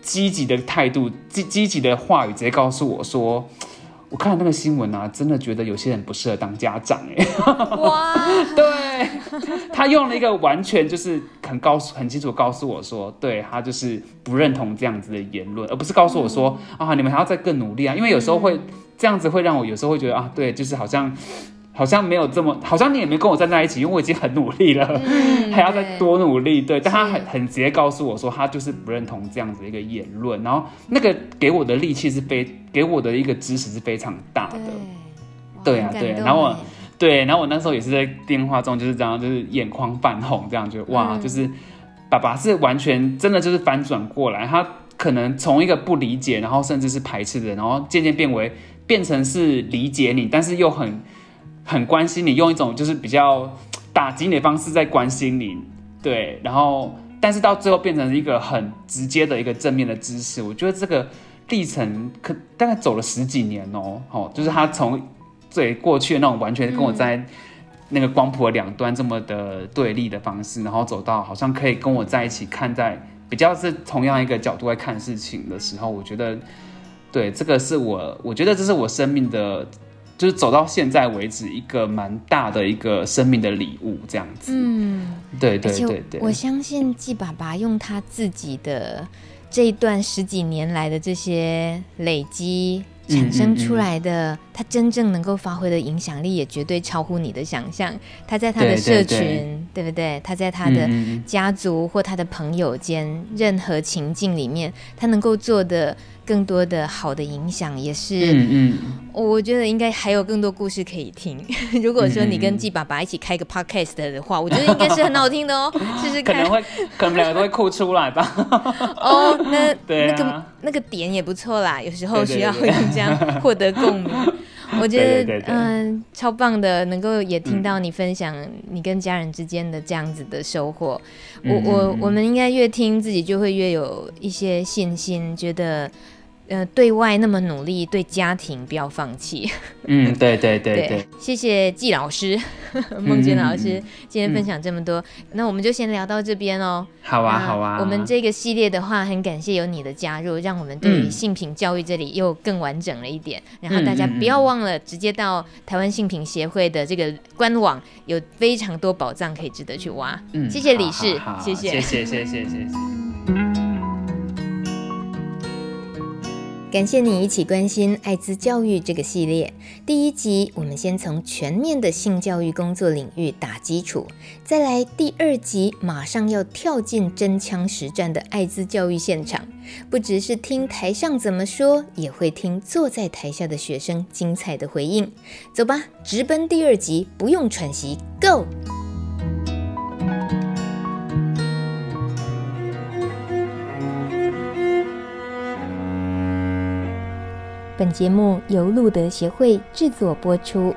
积极的态度，积积极的话语，直接告诉我说：“我看了那个新闻啊，真的觉得有些人不适合当家长。”哎，哇，对，他用了一个完全就是很告诉、很清楚告诉我说，对他就是不认同这样子的言论，而不是告诉我说、嗯、啊，你们还要再更努力啊，因为有时候会这样子会让我有时候会觉得啊，对，就是好像。好像没有这么，好像你也没跟我站在一起，因为我已经很努力了，嗯、还要再多努力。对，但他很很直接告诉我说，他就是不认同这样子的一个言论，然后那个给我的力气是非，给我的一个支持是非常大的。对，对啊，对。然后我，对，然后我那时候也是在电话中就是这样，就是眼眶泛红，这样就哇，嗯、就是爸爸是完全真的就是反转过来，他可能从一个不理解，然后甚至是排斥的，然后渐渐变为变成是理解你，但是又很。很关心你，用一种就是比较打击你的方式在关心你，对，然后但是到最后变成一个很直接的一个正面的支持。我觉得这个历程可大概走了十几年哦，哦，就是他从最过去的那种完全跟我在那个光谱的两端这么的对立的方式，然后走到好像可以跟我在一起看待比较是同样一个角度来看事情的时候，我觉得对这个是我，我觉得这是我生命的。就是走到现在为止，一个蛮大的一个生命的礼物，这样子。嗯，对对对对。我相信季爸爸用他自己的这一段十几年来的这些累积产生出来的，他真正能够发挥的影响力，也绝对超乎你的想象。他在他的社群，对，不对？他在他的家族或他的朋友间，任何情境里面，他能够做的。更多的好的影响也是，嗯嗯，我觉得应该还有更多故事可以听。如果说你跟季爸爸一起开个 podcast 的话，我觉得应该是很好听的哦，试试看。可能会，可能两个都会哭出来吧。哦，那那个那个点也不错啦，有时候需要会这样获得共鸣。我觉得嗯，超棒的，能够也听到你分享你跟家人之间的这样子的收获。我我我们应该越听自己就会越有一些信心，觉得。呃，对外那么努力，对家庭不要放弃。嗯，对对对对，对。谢谢季老师，孟娟老师、嗯、今天分享这么多，嗯、那我们就先聊到这边哦。好啊，好啊。我们这个系列的话，很感谢有你的加入，让我们对于性品教育这里又更完整了一点。嗯、然后大家不要忘了，直接到台湾性品协会的这个官网，有非常多宝藏可以值得去挖。嗯，谢谢李氏，谢谢，谢谢，谢谢，谢谢。感谢你一起关心艾滋教育这个系列。第一集，我们先从全面的性教育工作领域打基础，再来第二集，马上要跳进真枪实战的艾滋教育现场，不只是听台上怎么说，也会听坐在台下的学生精彩的回应。走吧，直奔第二集，不用喘息，Go！本节目由路德协会制作播出。